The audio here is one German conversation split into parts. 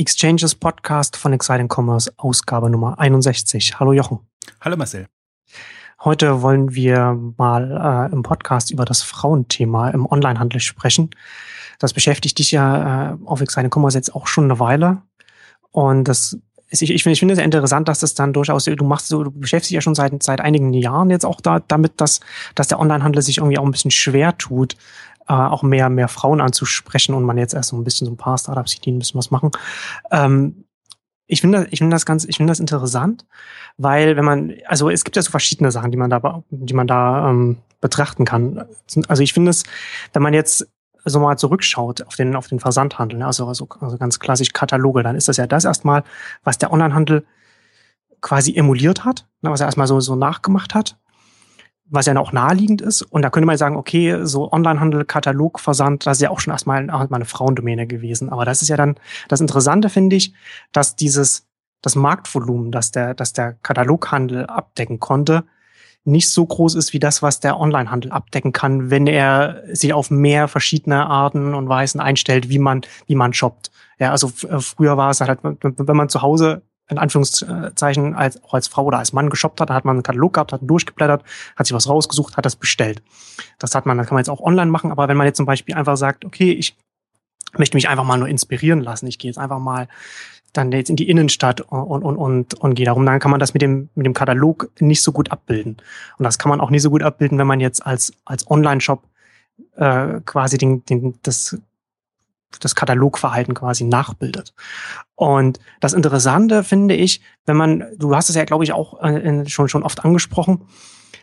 Exchanges Podcast von Exciting Commerce, Ausgabe Nummer 61. Hallo Jochen. Hallo Marcel. Heute wollen wir mal äh, im Podcast über das Frauenthema im Onlinehandel sprechen. Das beschäftigt dich ja äh, auf Exciting Commerce jetzt auch schon eine Weile. Und das ist, ich, ich finde ich finde es interessant, dass das dann durchaus, du machst du beschäftigst dich ja schon seit, seit einigen Jahren jetzt auch da, damit, dass, dass der Onlinehandel sich irgendwie auch ein bisschen schwer tut, äh, auch mehr, mehr Frauen anzusprechen und man jetzt erst so ein bisschen so ein paar Startups sieht, die ein bisschen was machen. Ähm, ich finde das, ich finde das ganz, ich finde das interessant, weil wenn man, also es gibt ja so verschiedene Sachen, die man da, die man da ähm, betrachten kann. Also ich finde es, wenn man jetzt so mal zurückschaut auf den, auf den Versandhandel, ne, also, also, also ganz klassisch Kataloge, dann ist das ja das erstmal, was der Onlinehandel quasi emuliert hat, ne, was er erstmal so, so nachgemacht hat was ja auch naheliegend ist. Und da könnte man sagen, okay, so Onlinehandel, Katalogversand, das ist ja auch schon erstmal, erstmal eine Frauendomäne gewesen. Aber das ist ja dann das Interessante, finde ich, dass dieses, das Marktvolumen, das der, das der Kataloghandel abdecken konnte, nicht so groß ist wie das, was der Onlinehandel abdecken kann, wenn er sich auf mehr verschiedene Arten und Weisen einstellt, wie man, wie man shoppt. Ja, also äh, früher war es halt, wenn man zu Hause in Anführungszeichen als, auch als Frau oder als Mann geshoppt hat, da hat man einen Katalog gehabt, hat durchgeblättert, hat sich was rausgesucht, hat das bestellt. Das hat man, das kann man jetzt auch online machen, aber wenn man jetzt zum Beispiel einfach sagt, okay, ich möchte mich einfach mal nur inspirieren lassen, ich gehe jetzt einfach mal dann jetzt in die Innenstadt und, und, und, und gehe darum, dann kann man das mit dem, mit dem Katalog nicht so gut abbilden. Und das kann man auch nicht so gut abbilden, wenn man jetzt als, als Online-Shop äh, quasi den, den, das das Katalogverhalten quasi nachbildet. Und das Interessante finde ich, wenn man, du hast es ja, glaube ich, auch äh, schon, schon oft angesprochen,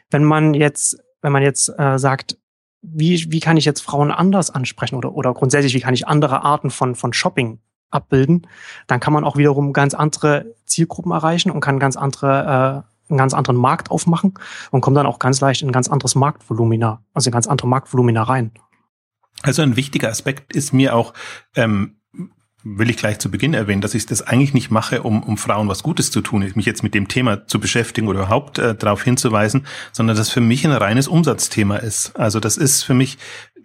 wenn man jetzt, wenn man jetzt äh, sagt, wie, wie kann ich jetzt Frauen anders ansprechen oder, oder grundsätzlich, wie kann ich andere Arten von, von Shopping abbilden, dann kann man auch wiederum ganz andere Zielgruppen erreichen und kann ganz andere, äh, einen ganz anderen Markt aufmachen und kommt dann auch ganz leicht in ein ganz anderes Marktvolumina, also in ganz andere Marktvolumina rein. Also ein wichtiger Aspekt ist mir auch, ähm, will ich gleich zu Beginn erwähnen, dass ich das eigentlich nicht mache, um, um Frauen was Gutes zu tun, mich jetzt mit dem Thema zu beschäftigen oder überhaupt äh, darauf hinzuweisen, sondern das für mich ein reines Umsatzthema ist. Also das ist für mich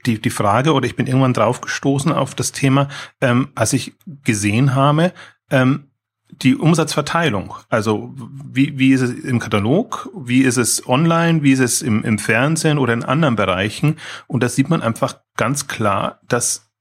die, die Frage, oder ich bin irgendwann drauf gestoßen auf das Thema, ähm, als ich gesehen habe, ähm, die Umsatzverteilung. Also wie, wie ist es im Katalog, wie ist es online, wie ist es im, im Fernsehen oder in anderen Bereichen. Und da sieht man einfach ganz klar, dass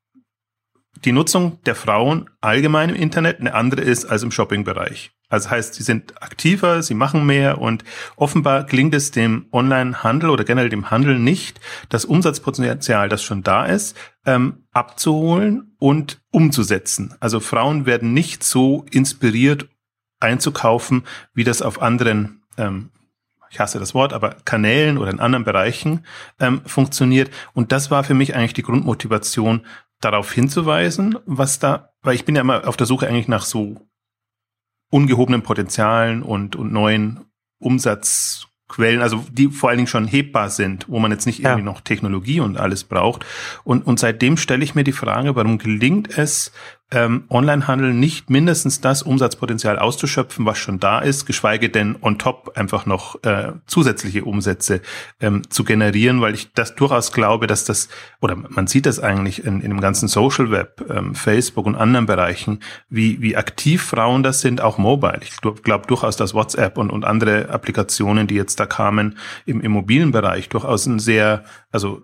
die Nutzung der Frauen allgemein im Internet eine andere ist als im Shoppingbereich. Also heißt, sie sind aktiver, sie machen mehr und offenbar gelingt es dem Online-Handel oder generell dem Handel nicht, das Umsatzpotenzial, das schon da ist, ähm, abzuholen und umzusetzen. Also Frauen werden nicht so inspiriert einzukaufen, wie das auf anderen ähm, ich hasse das Wort, aber Kanälen oder in anderen Bereichen ähm, funktioniert. Und das war für mich eigentlich die Grundmotivation, darauf hinzuweisen, was da, weil ich bin ja immer auf der Suche eigentlich nach so ungehobenen Potenzialen und, und neuen Umsatzquellen, also die vor allen Dingen schon hebbar sind, wo man jetzt nicht irgendwie noch Technologie und alles braucht. Und, und seitdem stelle ich mir die Frage, warum gelingt es ähm, Onlinehandel nicht mindestens das Umsatzpotenzial auszuschöpfen, was schon da ist, geschweige denn on top einfach noch äh, zusätzliche Umsätze ähm, zu generieren, weil ich das durchaus glaube, dass das, oder man sieht das eigentlich in, in dem ganzen Social Web, ähm, Facebook und anderen Bereichen, wie, wie aktiv Frauen das sind, auch mobile. Ich glaube durchaus, dass WhatsApp und, und andere Applikationen, die jetzt da kamen, im, im mobilen Bereich durchaus ein sehr, also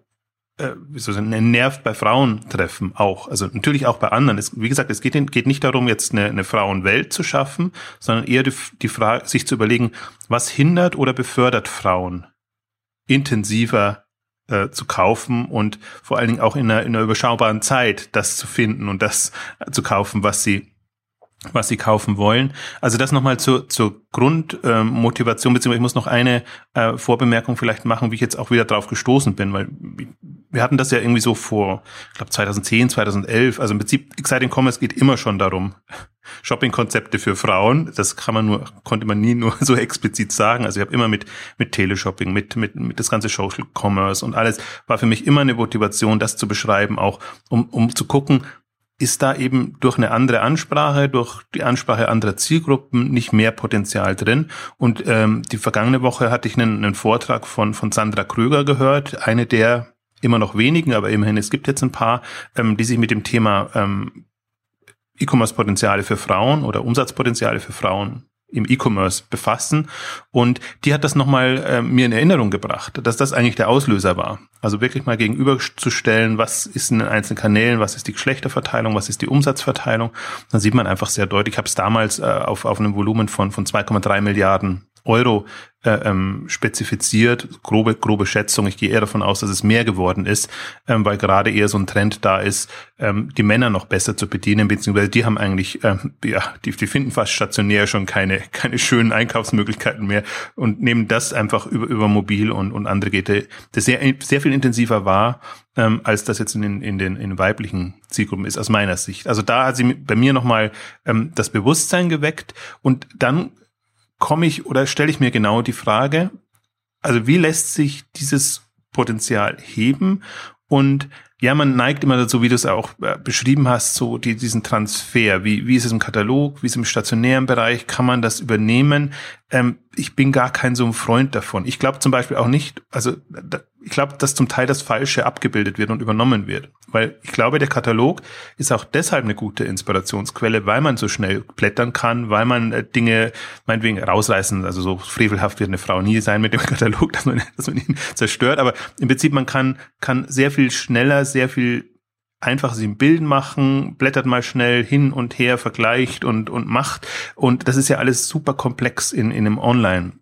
äh, sagen, einen Nerv bei Frauen treffen auch. Also natürlich auch bei anderen. Es, wie gesagt, es geht, geht nicht darum, jetzt eine, eine Frauenwelt zu schaffen, sondern eher die, die Frage, sich zu überlegen, was hindert oder befördert Frauen intensiver äh, zu kaufen und vor allen Dingen auch in einer, in einer überschaubaren Zeit das zu finden und das zu kaufen, was sie was sie kaufen wollen. Also das nochmal zur, zur Grundmotivation, ähm, beziehungsweise ich muss noch eine äh, Vorbemerkung vielleicht machen, wie ich jetzt auch wieder drauf gestoßen bin, weil wir hatten das ja irgendwie so vor, ich glaube 2010, 2011, also im Prinzip Exciting Commerce geht immer schon darum, Shopping-Konzepte für Frauen, das kann man nur, konnte man nie nur so explizit sagen. Also ich habe immer mit, mit Teleshopping, mit, mit, mit das ganze Social Commerce und alles, war für mich immer eine Motivation, das zu beschreiben, auch um, um zu gucken, ist da eben durch eine andere Ansprache, durch die Ansprache anderer Zielgruppen nicht mehr Potenzial drin. Und ähm, die vergangene Woche hatte ich einen, einen Vortrag von, von Sandra Kröger gehört, eine der immer noch wenigen, aber immerhin, es gibt jetzt ein paar, ähm, die sich mit dem Thema ähm, E-Commerce-Potenziale für Frauen oder Umsatzpotenziale für Frauen im E-Commerce befassen. Und die hat das nochmal äh, mir in Erinnerung gebracht, dass das eigentlich der Auslöser war. Also wirklich mal gegenüberzustellen, was ist in den einzelnen Kanälen, was ist die Geschlechterverteilung, was ist die Umsatzverteilung. Dann sieht man einfach sehr deutlich, ich habe es damals äh, auf, auf einem Volumen von, von 2,3 Milliarden Euro äh, ähm, spezifiziert. Grobe, grobe Schätzung. Ich gehe eher davon aus, dass es mehr geworden ist, ähm, weil gerade eher so ein Trend da ist, ähm, die Männer noch besser zu bedienen, beziehungsweise die haben eigentlich, ähm, ja, die, die finden fast stationär schon keine, keine schönen Einkaufsmöglichkeiten mehr und nehmen das einfach über, über mobil und, und andere Geräte, das sehr, sehr viel intensiver war, ähm, als das jetzt in den, in den in weiblichen Zielgruppen ist, aus meiner Sicht. Also da hat sie bei mir nochmal ähm, das Bewusstsein geweckt und dann komme ich oder stelle ich mir genau die Frage, also wie lässt sich dieses Potenzial heben und ja, man neigt immer dazu, wie du es auch äh, beschrieben hast, so die, diesen Transfer. Wie, wie ist es im Katalog? Wie ist es im stationären Bereich? Kann man das übernehmen? Ähm, ich bin gar kein so ein Freund davon. Ich glaube zum Beispiel auch nicht, also ich glaube, dass zum Teil das Falsche abgebildet wird und übernommen wird. Weil ich glaube, der Katalog ist auch deshalb eine gute Inspirationsquelle, weil man so schnell blättern kann, weil man äh, Dinge meinetwegen rausreißen, also so frevelhaft wird eine Frau nie sein mit dem Katalog, dass man, dass man ihn zerstört. Aber im Prinzip, man kann, kann sehr viel schneller, sehr viel einfach sie ein Bild machen, blättert mal schnell hin und her, vergleicht und, und macht. Und das ist ja alles super komplex in, in einem Online.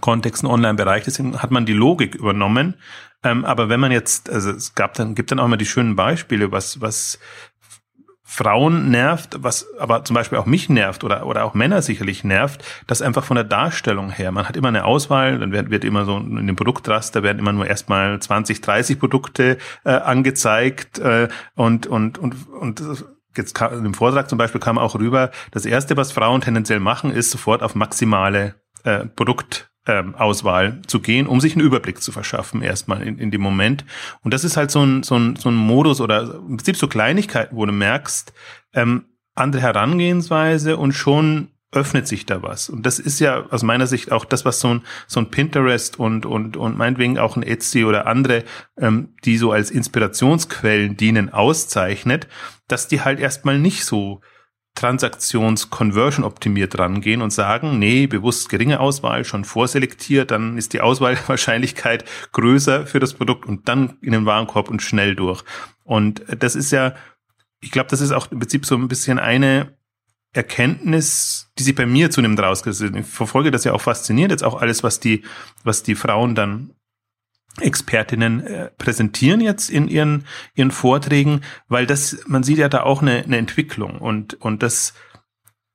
Kontext, ein Online-Bereich, deswegen hat man die Logik übernommen. Ähm, aber wenn man jetzt, also es gab dann, gibt dann auch mal die schönen Beispiele, was, was Frauen nervt, was aber zum Beispiel auch mich nervt oder, oder auch Männer sicherlich nervt, das einfach von der Darstellung her. Man hat immer eine Auswahl, dann wird, wird immer so in dem Produktraster werden immer nur erstmal 20, 30 Produkte äh, angezeigt äh, und, und, und, und jetzt kam, im Vortrag zum Beispiel kam auch rüber, das erste, was Frauen tendenziell machen, ist sofort auf maximale äh, Produkt ähm, Auswahl zu gehen, um sich einen Überblick zu verschaffen, erstmal in, in dem Moment. Und das ist halt so ein, so ein, so ein Modus oder im Prinzip so Kleinigkeiten, wo du merkst, ähm, andere Herangehensweise und schon öffnet sich da was. Und das ist ja aus meiner Sicht auch das, was so ein, so ein Pinterest und, und, und meinetwegen auch ein Etsy oder andere, ähm, die so als Inspirationsquellen dienen, auszeichnet, dass die halt erstmal nicht so Transaktions-Conversion optimiert rangehen und sagen, nee, bewusst geringe Auswahl, schon vorselektiert, dann ist die Auswahlwahrscheinlichkeit größer für das Produkt und dann in den Warenkorb und schnell durch. Und das ist ja, ich glaube, das ist auch im Prinzip so ein bisschen eine Erkenntnis, die sich bei mir zunehmend rausgesetzt Ich verfolge das ja auch fasziniert, jetzt auch alles, was die, was die Frauen dann Expertinnen äh, präsentieren jetzt in ihren, ihren Vorträgen, weil das, man sieht ja da auch eine, eine Entwicklung und, und das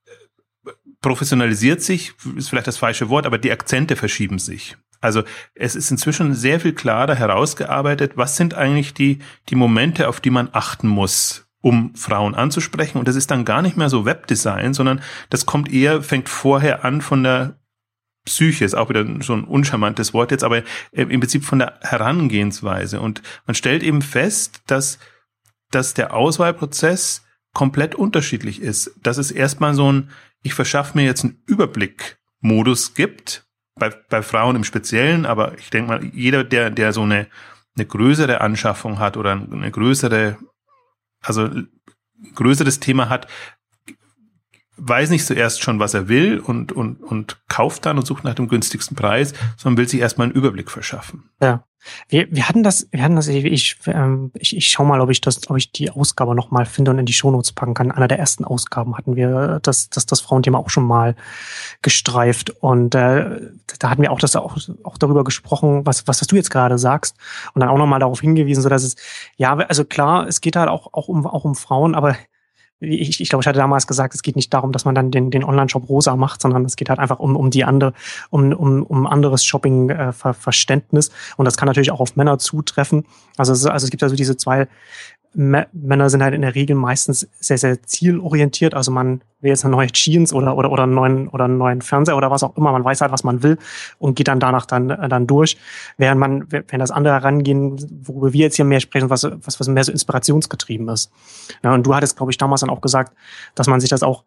äh, professionalisiert sich, ist vielleicht das falsche Wort, aber die Akzente verschieben sich. Also es ist inzwischen sehr viel klarer herausgearbeitet, was sind eigentlich die, die Momente, auf die man achten muss, um Frauen anzusprechen. Und das ist dann gar nicht mehr so Webdesign, sondern das kommt eher, fängt vorher an von der Psyche ist auch wieder so ein uncharmantes Wort jetzt, aber äh, im Prinzip von der Herangehensweise. Und man stellt eben fest, dass, dass der Auswahlprozess komplett unterschiedlich ist. Dass es erstmal so ein, ich verschaffe mir jetzt einen Überblick-Modus gibt, bei, bei Frauen im Speziellen, aber ich denke mal, jeder, der, der so eine, eine größere Anschaffung hat oder eine größere, also größeres Thema hat, weiß nicht zuerst schon, was er will und, und, und kauft dann und sucht nach dem günstigsten Preis, sondern will sich erstmal einen Überblick verschaffen. Ja. Wir, wir hatten das, wir hatten das, ich, ähm, ich, ich schau mal, ob ich das, ob ich die Ausgabe nochmal finde und in die Shownotes packen kann. Einer der ersten Ausgaben hatten wir das, das, das Frauenthema auch schon mal gestreift. Und äh, da hatten wir auch das auch, auch darüber gesprochen, was, was du jetzt gerade sagst, und dann auch nochmal darauf hingewiesen, so dass es, ja, also klar, es geht halt auch, auch um, auch um Frauen, aber ich, ich glaube, ich hatte damals gesagt, es geht nicht darum, dass man dann den, den Online-Shop rosa macht, sondern es geht halt einfach um, um die andere, um, um, um anderes Shopping-Verständnis. Äh, und das kann natürlich auch auf Männer zutreffen. Also, es, also es gibt also diese zwei Männer sind halt in der Regel meistens sehr, sehr zielorientiert. Also man will jetzt eine neue Jeans oder, oder, oder einen neuen, oder einen neuen Fernseher oder was auch immer. Man weiß halt, was man will und geht dann danach dann, äh, dann durch. Während man, wenn das andere herangehen, worüber wir jetzt hier mehr sprechen, was, was, was mehr so inspirationsgetrieben ist. Ja, und du hattest, glaube ich, damals dann auch gesagt, dass man sich das auch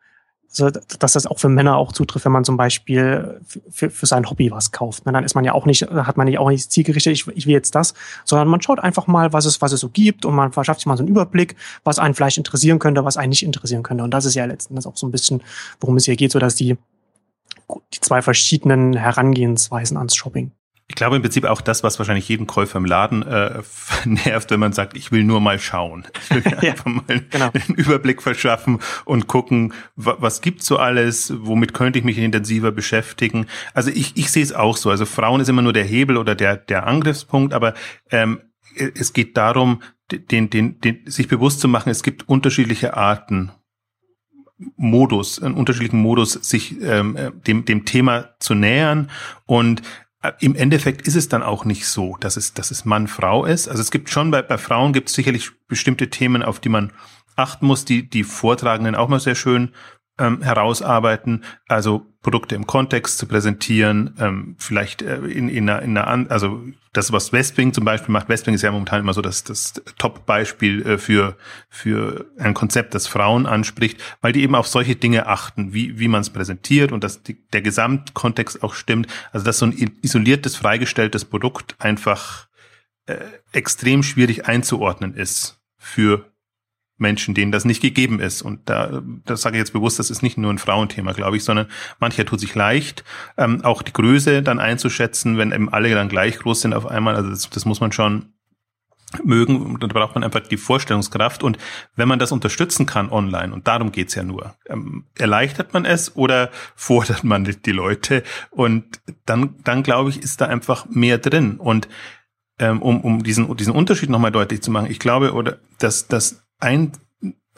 Also, dass das auch für Männer auch zutrifft, wenn man zum Beispiel für, für sein Hobby was kauft. Dann ist man ja auch nicht, hat man ja auch nicht zielgerichtet, ich, ich will jetzt das, sondern man schaut einfach mal, was es, was es so gibt und man verschafft sich mal so einen Überblick, was einen vielleicht interessieren könnte, was einen nicht interessieren könnte. Und das ist ja letzten Endes auch so ein bisschen, worum es hier geht, so dass die, die zwei verschiedenen Herangehensweisen ans Shopping. Ich glaube im Prinzip auch das, was wahrscheinlich jeden Käufer im Laden äh, nervt, wenn man sagt, ich will nur mal schauen. Ich will ja, einfach mal genau. einen Überblick verschaffen und gucken, was gibt's so alles, womit könnte ich mich intensiver beschäftigen. Also ich, ich sehe es auch so. Also Frauen ist immer nur der Hebel oder der, der Angriffspunkt, aber ähm, es geht darum, den, den, den, sich bewusst zu machen, es gibt unterschiedliche Arten, Modus, einen unterschiedlichen Modus, sich ähm, dem, dem Thema zu nähern. Und äh, im Endeffekt ist es dann auch nicht so, dass es, dass es Mann-Frau ist. Also es gibt schon bei, bei Frauen gibt es sicherlich bestimmte Themen, auf die man achten muss, die die Vortragenden auch mal sehr schön ähm, herausarbeiten, also Produkte im Kontext zu präsentieren, ähm, vielleicht äh, in, in einer, in einer also das, was Westwing zum Beispiel macht, Westwing ist ja momentan immer so das, das Top-Beispiel äh, für, für ein Konzept, das Frauen anspricht, weil die eben auf solche Dinge achten, wie, wie man es präsentiert und dass die, der Gesamtkontext auch stimmt. Also dass so ein isoliertes, freigestelltes Produkt einfach äh, extrem schwierig einzuordnen ist für Menschen, denen das nicht gegeben ist. Und da, das sage ich jetzt bewusst, das ist nicht nur ein Frauenthema, glaube ich, sondern mancher tut sich leicht, ähm, auch die Größe dann einzuschätzen, wenn eben alle dann gleich groß sind auf einmal. Also das, das muss man schon mögen. Da braucht man einfach die Vorstellungskraft. Und wenn man das unterstützen kann online, und darum geht's ja nur, ähm, erleichtert man es oder fordert man die Leute? Und dann, dann glaube ich, ist da einfach mehr drin. Und ähm, um, um diesen, diesen Unterschied nochmal deutlich zu machen, ich glaube, oder dass, dass ein,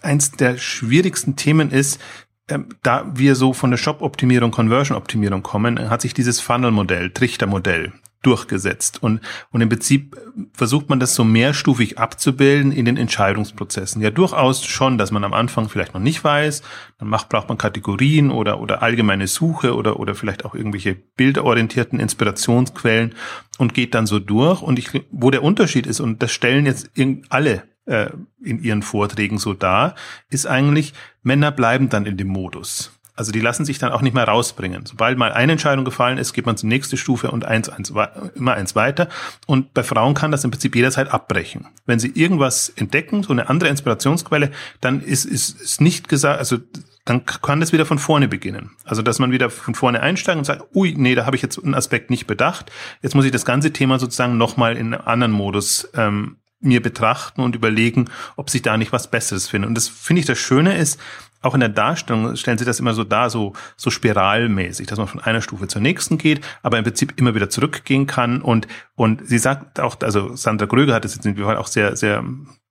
eins der schwierigsten Themen ist, ähm, da wir so von der Shop-Optimierung, Conversion-Optimierung kommen, hat sich dieses Funnel-Modell, Trichter-Modell durchgesetzt. Und, und im Prinzip versucht man das so mehrstufig abzubilden in den Entscheidungsprozessen. Ja, durchaus schon, dass man am Anfang vielleicht noch nicht weiß. Dann macht, braucht man Kategorien oder, oder allgemeine Suche oder, oder vielleicht auch irgendwelche bildorientierten Inspirationsquellen und geht dann so durch. Und ich, wo der Unterschied ist, und das stellen jetzt alle äh, in ihren Vorträgen so dar, ist eigentlich, Männer bleiben dann in dem Modus. Also die lassen sich dann auch nicht mehr rausbringen. Sobald mal eine Entscheidung gefallen ist, geht man zur nächsten Stufe und eins, eins, immer eins weiter. Und bei Frauen kann das im Prinzip jederzeit abbrechen. Wenn sie irgendwas entdecken, so eine andere Inspirationsquelle, dann ist, ist, ist nicht gesagt, also dann kann das wieder von vorne beginnen. Also dass man wieder von vorne einsteigt und sagt, ui, nee, da habe ich jetzt einen Aspekt nicht bedacht. Jetzt muss ich das ganze Thema sozusagen nochmal in einem anderen Modus ähm, mir betrachten und überlegen, ob sich da nicht was Besseres findet. Und das finde ich das Schöne ist, auch in der Darstellung stellen sie das immer so dar, so, so spiralmäßig, dass man von einer Stufe zur nächsten geht, aber im Prinzip immer wieder zurückgehen kann. Und, und sie sagt auch, also Sandra Gröger hat es jetzt in auch sehr, sehr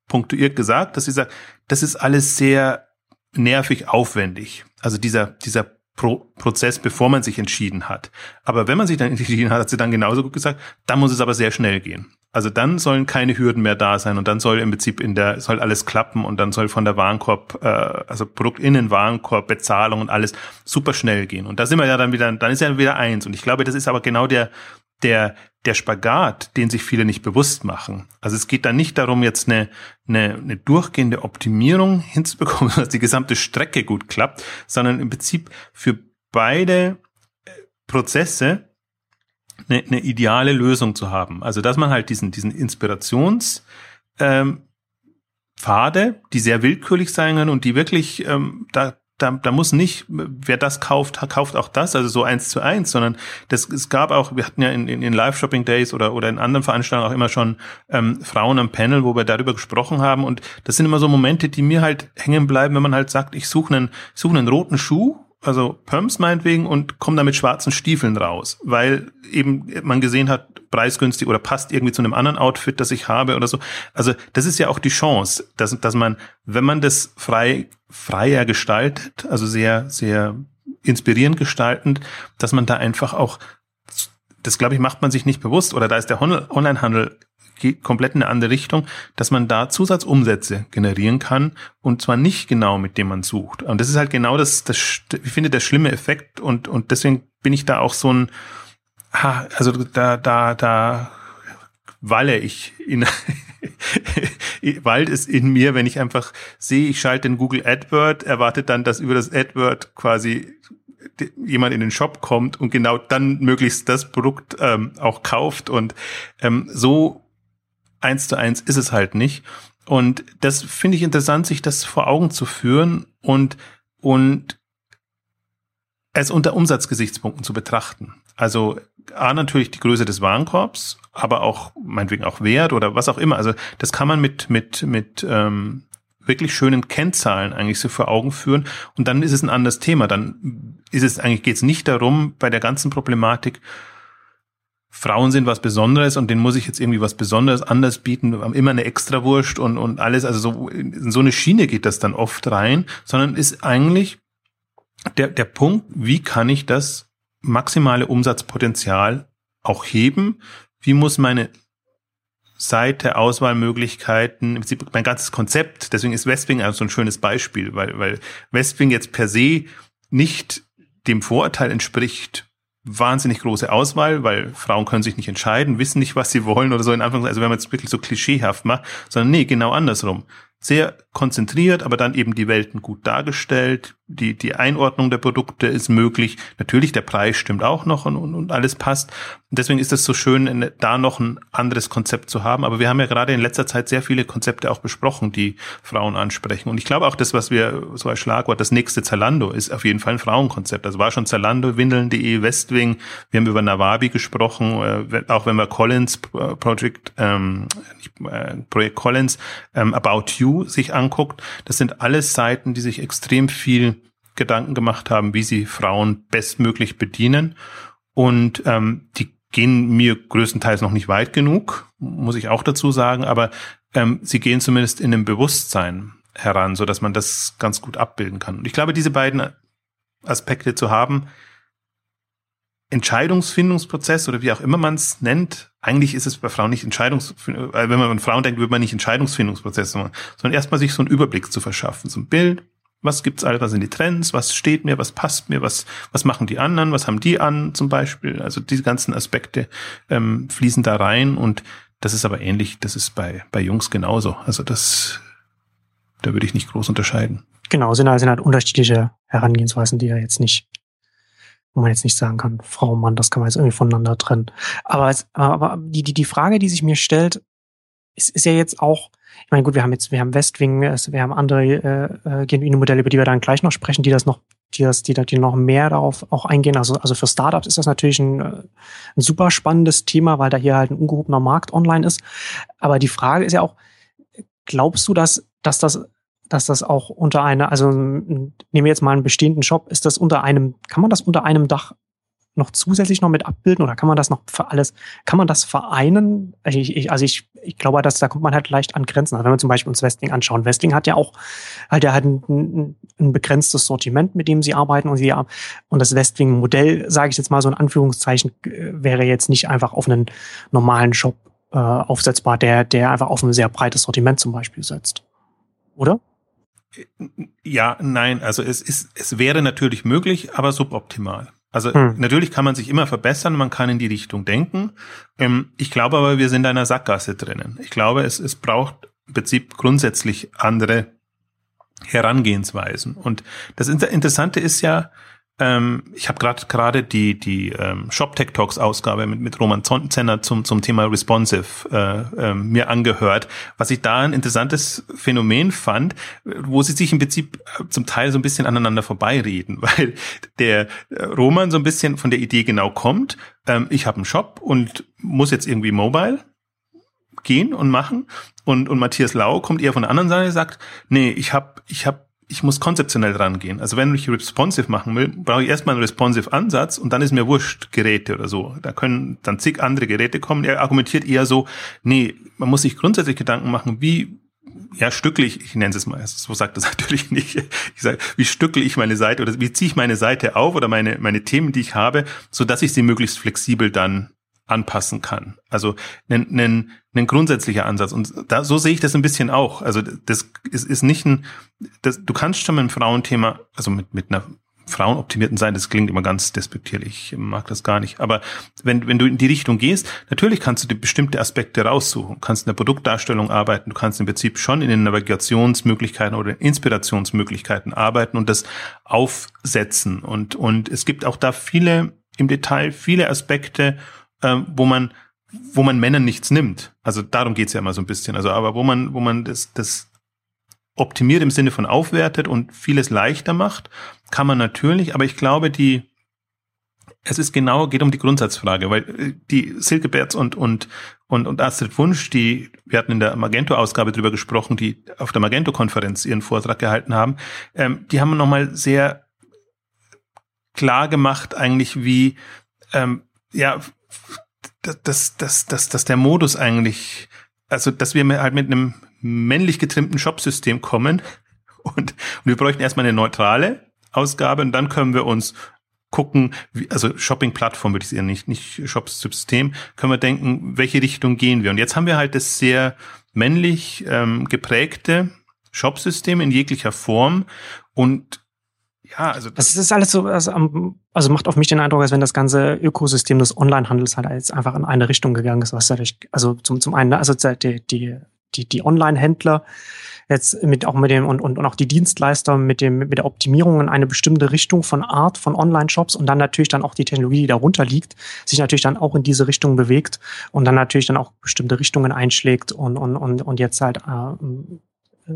punktuiert gesagt, dass sie sagt, das ist alles sehr nervig aufwendig. Also dieser, dieser Pro Prozess, bevor man sich entschieden hat. Aber wenn man sich dann entschieden hat, hat sie dann genauso gut gesagt, dann muss es aber sehr schnell gehen. Also dann sollen keine Hürden mehr da sein und dann soll im Prinzip in der soll alles klappen und dann soll von der Warenkorb, äh, also Produktinnen Warenkorb, Bezahlung und alles super schnell gehen. Und da sind wir ja dann wieder, dann ist ja wieder eins. Und ich glaube, das ist aber genau der der der Spagat, den sich viele nicht bewusst machen. Also es geht da nicht darum, jetzt eine, eine, eine durchgehende Optimierung hinzubekommen, dass die gesamte Strecke gut klappt, sondern im Prinzip für beide äh, Prozesse eine, eine ideale Lösung zu haben. Also dass man halt diesen, diesen Inspirations ähm, Pfade, die sehr willkürlich sein können und die wirklich ähm, da da, da muss nicht, wer das kauft, kauft auch das, also so eins zu eins, sondern das, es gab auch, wir hatten ja in, in, in Live-Shopping-Days oder, oder in anderen Veranstaltungen auch immer schon ähm, Frauen am Panel, wo wir darüber gesprochen haben und das sind immer so Momente, die mir halt hängen bleiben, wenn man halt sagt, ich suche einen, suche einen roten Schuh also Pumps meinetwegen und komme da mit schwarzen Stiefeln raus, weil eben man gesehen hat, preisgünstig oder passt irgendwie zu einem anderen Outfit, das ich habe oder so. Also das ist ja auch die Chance, dass, dass man, wenn man das frei, freier gestaltet, also sehr, sehr inspirierend gestaltend, dass man da einfach auch das glaube ich, macht man sich nicht bewusst oder da ist der Onlinehandel geht komplett in eine andere Richtung, dass man da Zusatzumsätze generieren kann und zwar nicht genau mit dem man sucht. Und das ist halt genau das, das ich finde, der schlimme Effekt und, und deswegen bin ich da auch so ein, also da, da, da walle ich in, Wald ist in mir, wenn ich einfach sehe, ich schalte den Google AdWord, erwartet dann, dass über das AdWord quasi jemand in den Shop kommt und genau dann möglichst das Produkt ähm, auch kauft und ähm, so eins zu eins ist es halt nicht. Und das finde ich interessant, sich das vor Augen zu führen und, und es unter Umsatzgesichtspunkten zu betrachten. Also A, natürlich die Größe des Warenkorbs, aber auch meinetwegen auch Wert oder was auch immer. Also das kann man mit, mit, mit ähm, wirklich schönen Kennzahlen eigentlich so vor Augen führen. Und dann ist es ein anderes Thema. Dann ist es eigentlich, geht es nicht darum, bei der ganzen Problematik, Frauen sind was Besonderes und denen muss ich jetzt irgendwie was Besonderes anders bieten, immer eine Extrawurst und, und alles. Also so, in so eine Schiene geht das dann oft rein, sondern ist eigentlich der, der Punkt, wie kann ich das maximale Umsatzpotenzial auch heben? Wie muss meine Seite, Auswahlmöglichkeiten, im Prinzip mein ganzes Konzept, deswegen ist Westwing also so ein schönes Beispiel, weil, weil Westwing jetzt per se nicht dem Vorurteil entspricht, wahnsinnig große Auswahl, weil Frauen können sich nicht entscheiden, wissen nicht, was sie wollen oder so in Anführungszeichen, also wenn man es wirklich so klischeehaft macht, sondern nee, genau andersrum sehr konzentriert, aber dann eben die Welten gut dargestellt. Die, die Einordnung der Produkte ist möglich. Natürlich, der Preis stimmt auch noch und, und, und alles passt. Und deswegen ist es so schön, da noch ein anderes Konzept zu haben. Aber wir haben ja gerade in letzter Zeit sehr viele Konzepte auch besprochen, die Frauen ansprechen. Und ich glaube auch das, was wir so als Schlagwort, das nächste Zalando, ist auf jeden Fall ein Frauenkonzept. Also war schon Zalando, Windeln.de, Westwing. Wir haben über Nawabi gesprochen, äh, auch wenn wir Collins äh, Project, ähm, äh, Projekt Collins, ähm, About You sich anguckt. Das sind alles Seiten, die sich extrem viel Gedanken gemacht haben, wie sie Frauen bestmöglich bedienen. Und ähm, die gehen mir größtenteils noch nicht weit genug, muss ich auch dazu sagen, aber ähm, sie gehen zumindest in dem Bewusstsein heran, so dass man das ganz gut abbilden kann. Und ich glaube, diese beiden Aspekte zu haben, Entscheidungsfindungsprozess oder wie auch immer man es nennt, eigentlich ist es bei Frauen nicht Entscheidungs, wenn man an Frauen denkt, würde man nicht Entscheidungsfindungsprozess machen, sondern erstmal sich so einen Überblick zu verschaffen, so ein Bild, was gibt's alles, was sind die Trends, was steht mir, was passt mir, was, was machen die anderen, was haben die an zum Beispiel. Also diese ganzen Aspekte ähm, fließen da rein und das ist aber ähnlich, das ist bei, bei Jungs genauso. Also das, da würde ich nicht groß unterscheiden. Genau, sind halt, halt unterschiedliche Herangehensweisen, die ja jetzt nicht, wo man jetzt nicht sagen kann, Frau, Mann, das kann man jetzt irgendwie voneinander trennen. Aber, es, aber die, die, die Frage, die sich mir stellt, ist, ist ja jetzt auch, ich meine, gut, wir haben jetzt, wir haben Westwing, wir haben andere äh, äh Genuine-Modelle, über die wir dann gleich noch sprechen, die das noch, die das, die, die noch mehr darauf auch eingehen. Also, also für Startups ist das natürlich ein, äh, ein super spannendes Thema, weil da hier halt ein ungehobener Markt online ist. Aber die Frage ist ja auch, glaubst du, dass, dass das dass das auch unter einer, also nehmen wir jetzt mal einen bestehenden Shop, ist das unter einem, kann man das unter einem Dach noch zusätzlich noch mit abbilden oder kann man das noch für alles, kann man das vereinen? Also ich, ich, also ich, ich glaube, dass da kommt man halt leicht an Grenzen. Also wenn wir zum Beispiel uns Westling anschauen. Westling hat ja auch halt ja halt ein, ein begrenztes Sortiment, mit dem sie arbeiten und sie und das Westwing-Modell, sage ich jetzt mal so in Anführungszeichen, wäre jetzt nicht einfach auf einen normalen Shop äh, aufsetzbar, der, der einfach auf ein sehr breites Sortiment zum Beispiel setzt. Oder? Ja, nein, also es ist, es wäre natürlich möglich, aber suboptimal. Also hm. natürlich kann man sich immer verbessern, man kann in die Richtung denken. Ähm, ich glaube aber, wir sind in einer Sackgasse drinnen. Ich glaube, es, es braucht im Prinzip grundsätzlich andere Herangehensweisen. Und das Interessante ist ja, ähm, ich habe gerade gerade die die ähm, Shop Tech Talks Ausgabe mit mit Roman Zenner zum zum Thema responsive äh, äh, mir angehört, was ich da ein interessantes Phänomen fand, wo sie sich im Prinzip äh, zum Teil so ein bisschen aneinander vorbeireden, weil der äh, Roman so ein bisschen von der Idee genau kommt. Ähm, ich habe einen Shop und muss jetzt irgendwie mobile gehen und machen und und Matthias Lau kommt eher von der anderen Seite sagt, nee, ich habe ich habe ich muss konzeptionell rangehen. Also wenn ich responsive machen will, brauche ich erstmal einen responsive Ansatz und dann ist mir wurscht Geräte oder so. Da können dann zig andere Geräte kommen. Er argumentiert eher so, nee, man muss sich grundsätzlich Gedanken machen, wie ja, stücklich, ich nenne es mal, so sagt das natürlich nicht. Ich sage, wie stückel ich meine Seite oder wie ziehe ich meine Seite auf oder meine, meine Themen, die ich habe, so dass ich sie möglichst flexibel dann anpassen kann. Also ein, ein, ein grundsätzlicher Ansatz. Und da, so sehe ich das ein bisschen auch. Also das ist, ist nicht ein, das, du kannst schon mit einem Frauenthema, also mit, mit einer frauenoptimierten Seiten, das klingt immer ganz despektierlich, ich mag das gar nicht. Aber wenn, wenn du in die Richtung gehst, natürlich kannst du dir bestimmte Aspekte raussuchen. Du kannst in der Produktdarstellung arbeiten, du kannst im Prinzip schon in den Navigationsmöglichkeiten oder Inspirationsmöglichkeiten arbeiten und das aufsetzen. Und, und es gibt auch da viele, im Detail, viele Aspekte, äh, wo man wo man Männern nichts nimmt. Also darum geht's ja immer so ein bisschen. Also aber wo man, wo man das, das optimiert im Sinne von aufwertet und vieles leichter macht, kann man natürlich, aber ich glaube, die, es ist genau, geht um die Grundsatzfrage, weil äh, die Silke Berz und, und, und, und Astrid Wunsch, die, wir hatten in der Magento-Ausgabe drüber gesprochen, die auf der Magento-Konferenz ihren Vortrag gehalten haben, ähm, die haben nochmal sehr klar gemacht eigentlich, wie, ähm, ja, dass, dass, dass, dass der Modus eigentlich, also dass wir halt mit einem männlich getrimmten Shop-System kommen und, und wir bräuchten erstmal eine neutrale Ausgabe und dann können wir uns gucken, wie, also Shopping-Plattform würde ich eher nicht, nicht Shop-System, können wir denken, welche Richtung gehen wir. Und jetzt haben wir halt das sehr männlich ähm, geprägte Shop-System in jeglicher Form und ja, also das ist alles so, also, also macht auf mich den Eindruck, als wenn das ganze Ökosystem des Onlinehandels halt jetzt einfach in eine Richtung gegangen ist. Was dadurch, also zum, zum einen, also die, die, die, die Online-Händler jetzt mit auch mit dem und, und, und auch die Dienstleister mit dem mit der Optimierung in eine bestimmte Richtung von Art von Online-Shops und dann natürlich dann auch die Technologie, die darunter liegt, sich natürlich dann auch in diese Richtung bewegt und dann natürlich dann auch bestimmte Richtungen einschlägt und und und, und jetzt halt äh,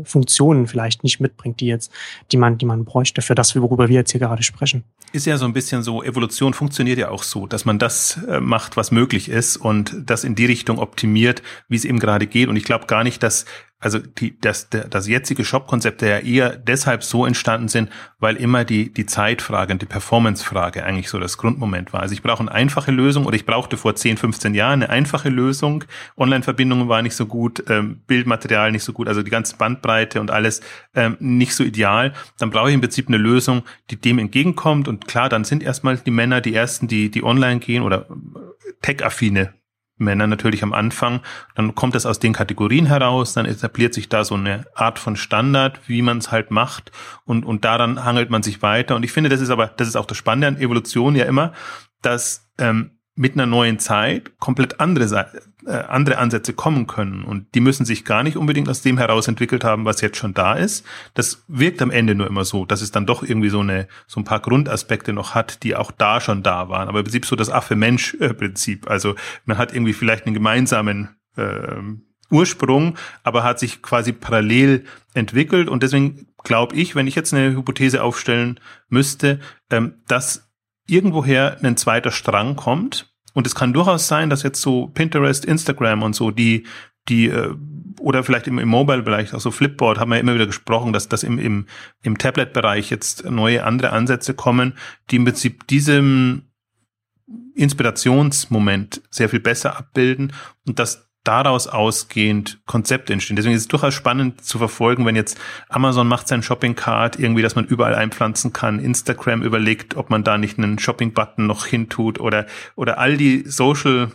Funktionen vielleicht nicht mitbringt, die jetzt, die man, die man bräuchte für das, worüber wir jetzt hier gerade sprechen. Ist ja so ein bisschen so, Evolution funktioniert ja auch so, dass man das äh, macht, was möglich ist und das in die Richtung optimiert, wie es eben gerade geht. Und ich glaube gar nicht, dass also die, das, das jetzige Shop-Konzepte ja eher deshalb so entstanden sind, weil immer die, die Zeitfrage und die Performance-Frage eigentlich so das Grundmoment war. Also ich brauche eine einfache Lösung oder ich brauchte vor 10, 15 Jahren eine einfache Lösung. Online-Verbindungen war nicht so gut, ähm, Bildmaterial nicht so gut, also die ganze Bandbreite und alles ähm, nicht so ideal. Dann brauche ich im Prinzip eine Lösung, die dem entgegenkommt. Und klar, dann sind erstmal die Männer die ersten, die, die online gehen oder tech-affine Männer natürlich am Anfang. Dann kommt es aus den Kategorien heraus, dann etabliert sich da so eine Art von Standard, wie man es halt macht und, und daran hangelt man sich weiter. Und ich finde, das ist aber, das ist auch das Spannende an Evolution ja immer, dass ähm, mit einer neuen Zeit komplett andere, äh, andere Ansätze kommen können. Und die müssen sich gar nicht unbedingt aus dem heraus entwickelt haben, was jetzt schon da ist. Das wirkt am Ende nur immer so, dass es dann doch irgendwie so eine, so ein paar Grundaspekte noch hat, die auch da schon da waren. Aber im Prinzip so das Affe-Mensch-Prinzip. Also man hat irgendwie vielleicht einen gemeinsamen äh, Ursprung, aber hat sich quasi parallel entwickelt. Und deswegen glaube ich, wenn ich jetzt eine Hypothese aufstellen müsste, ähm, dass irgendwoher ein zweiter Strang kommt. Und es kann durchaus sein, dass jetzt so Pinterest, Instagram und so, die, die, äh, oder vielleicht im, im Mobile-Bereich, auch so Flipboard, haben wir immer wieder gesprochen, dass das im, im, im Tablet-Bereich jetzt neue andere Ansätze kommen, die im Prinzip diesem Inspirationsmoment sehr viel besser abbilden und dass daraus ausgehend Konzepte entstehen. Deswegen ist es durchaus spannend zu verfolgen, wenn jetzt Amazon macht sein Shopping Cart irgendwie, dass man überall einpflanzen kann. Instagram überlegt, ob man da nicht einen Shopping Button noch hintut oder, oder all die Social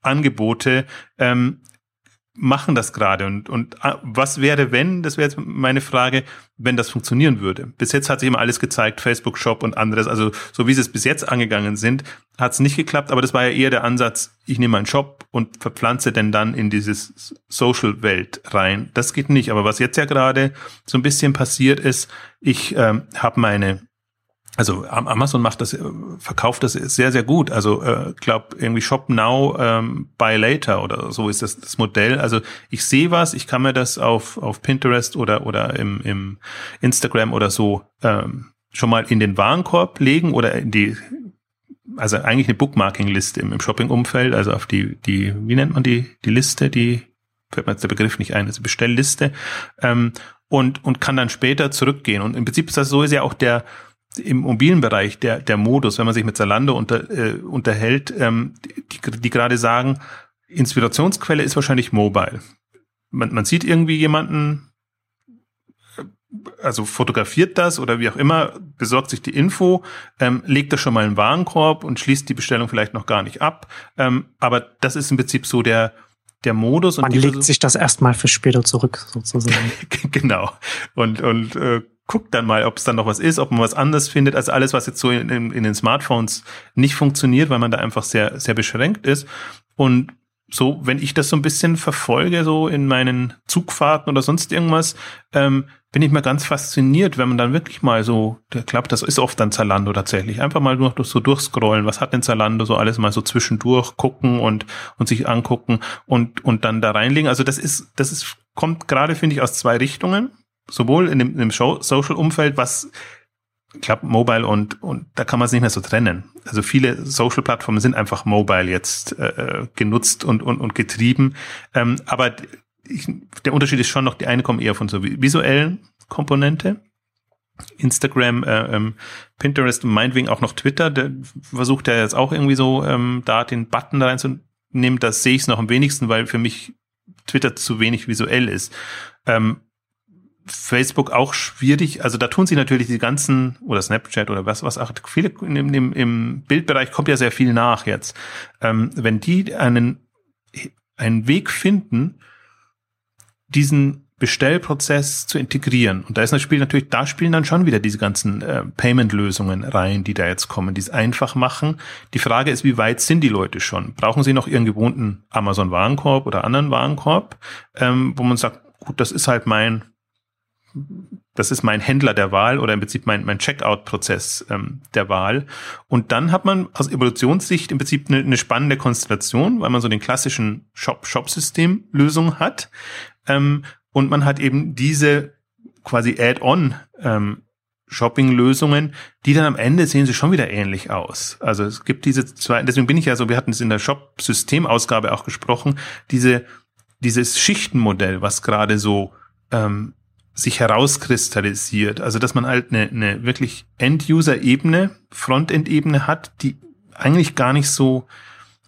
Angebote, ähm, machen das gerade und, und äh, was wäre, wenn, das wäre jetzt meine Frage, wenn das funktionieren würde. Bis jetzt hat sich immer alles gezeigt, Facebook Shop und anderes, also so wie sie es bis jetzt angegangen sind, hat es nicht geklappt, aber das war ja eher der Ansatz, ich nehme einen Shop und verpflanze denn dann in dieses Social-Welt rein. Das geht nicht, aber was jetzt ja gerade so ein bisschen passiert ist, ich ähm, habe meine also Amazon macht das, verkauft das sehr, sehr gut. Also äh, glaube irgendwie Shop Now, ähm, Buy Later oder so ist das, das Modell. Also ich sehe was, ich kann mir das auf, auf Pinterest oder, oder im, im Instagram oder so ähm, schon mal in den Warenkorb legen oder in die, also eigentlich eine Bookmarking-Liste im, im Shopping-Umfeld, also auf die, die, wie nennt man die, die Liste, die, fällt mir jetzt der Begriff nicht ein, also Bestellliste, ähm, und, und kann dann später zurückgehen. Und im Prinzip ist das so, ist ja auch der, im mobilen Bereich der, der Modus, wenn man sich mit Zalando unter, äh, unterhält, ähm, die, die gerade sagen, Inspirationsquelle ist wahrscheinlich mobile. Man, man sieht irgendwie jemanden, äh, also fotografiert das oder wie auch immer, besorgt sich die Info, ähm, legt das schon mal in den Warenkorb und schließt die Bestellung vielleicht noch gar nicht ab. Ähm, aber das ist im Prinzip so der, der Modus. Man legt sich das erstmal für später zurück, sozusagen. genau. Und, und äh, guckt dann mal, ob es dann noch was ist, ob man was anderes findet. Also alles, was jetzt so in, in, in den Smartphones nicht funktioniert, weil man da einfach sehr, sehr beschränkt ist. Und so, wenn ich das so ein bisschen verfolge, so in meinen Zugfahrten oder sonst irgendwas, ähm, bin ich mal ganz fasziniert, wenn man dann wirklich mal so, der klappt, das ist oft dann Zalando tatsächlich, einfach mal nur so durchscrollen, was hat denn Zalando so alles mal so zwischendurch gucken und, und sich angucken und, und dann da reinlegen. Also das ist, das ist, kommt gerade, finde ich, aus zwei Richtungen. Sowohl in dem, in dem Social-Umfeld, was glaube, Mobile und, und da kann man es nicht mehr so trennen. Also viele Social-Plattformen sind einfach mobile jetzt äh, genutzt und, und, und getrieben. Ähm, aber ich, der Unterschied ist schon noch, die eine kommen eher von so visuellen Komponente. Instagram, äh, ähm, Pinterest und meinetwegen auch noch Twitter, der versucht ja jetzt auch irgendwie so ähm, da den Button reinzunehmen. Das sehe ich noch am wenigsten, weil für mich Twitter zu wenig visuell ist. Ähm, Facebook auch schwierig. Also da tun sie natürlich die ganzen, oder Snapchat oder was, was auch, viele im, im, im Bildbereich kommt ja sehr viel nach jetzt. Ähm, wenn die einen, einen Weg finden, diesen Bestellprozess zu integrieren. Und da ist natürlich, natürlich, da spielen dann schon wieder diese ganzen äh, Payment-Lösungen rein, die da jetzt kommen, die es einfach machen. Die Frage ist, wie weit sind die Leute schon? Brauchen sie noch ihren gewohnten Amazon-Warenkorb oder anderen Warenkorb, ähm, wo man sagt, gut, das ist halt mein das ist mein Händler der Wahl oder im Prinzip mein, mein Checkout-Prozess ähm, der Wahl. Und dann hat man aus Evolutionssicht im Prinzip eine, eine spannende Konstellation, weil man so den klassischen Shop-Shop-System-Lösung hat. Ähm, und man hat eben diese quasi Add-on ähm, Shopping-Lösungen, die dann am Ende sehen sie schon wieder ähnlich aus. Also es gibt diese zwei, deswegen bin ich ja so, wir hatten es in der Shop-System-Ausgabe auch gesprochen, diese, dieses Schichtenmodell, was gerade so ähm, sich herauskristallisiert. Also dass man halt eine, eine wirklich End-User-Ebene, Frontend-Ebene hat, die eigentlich gar nicht so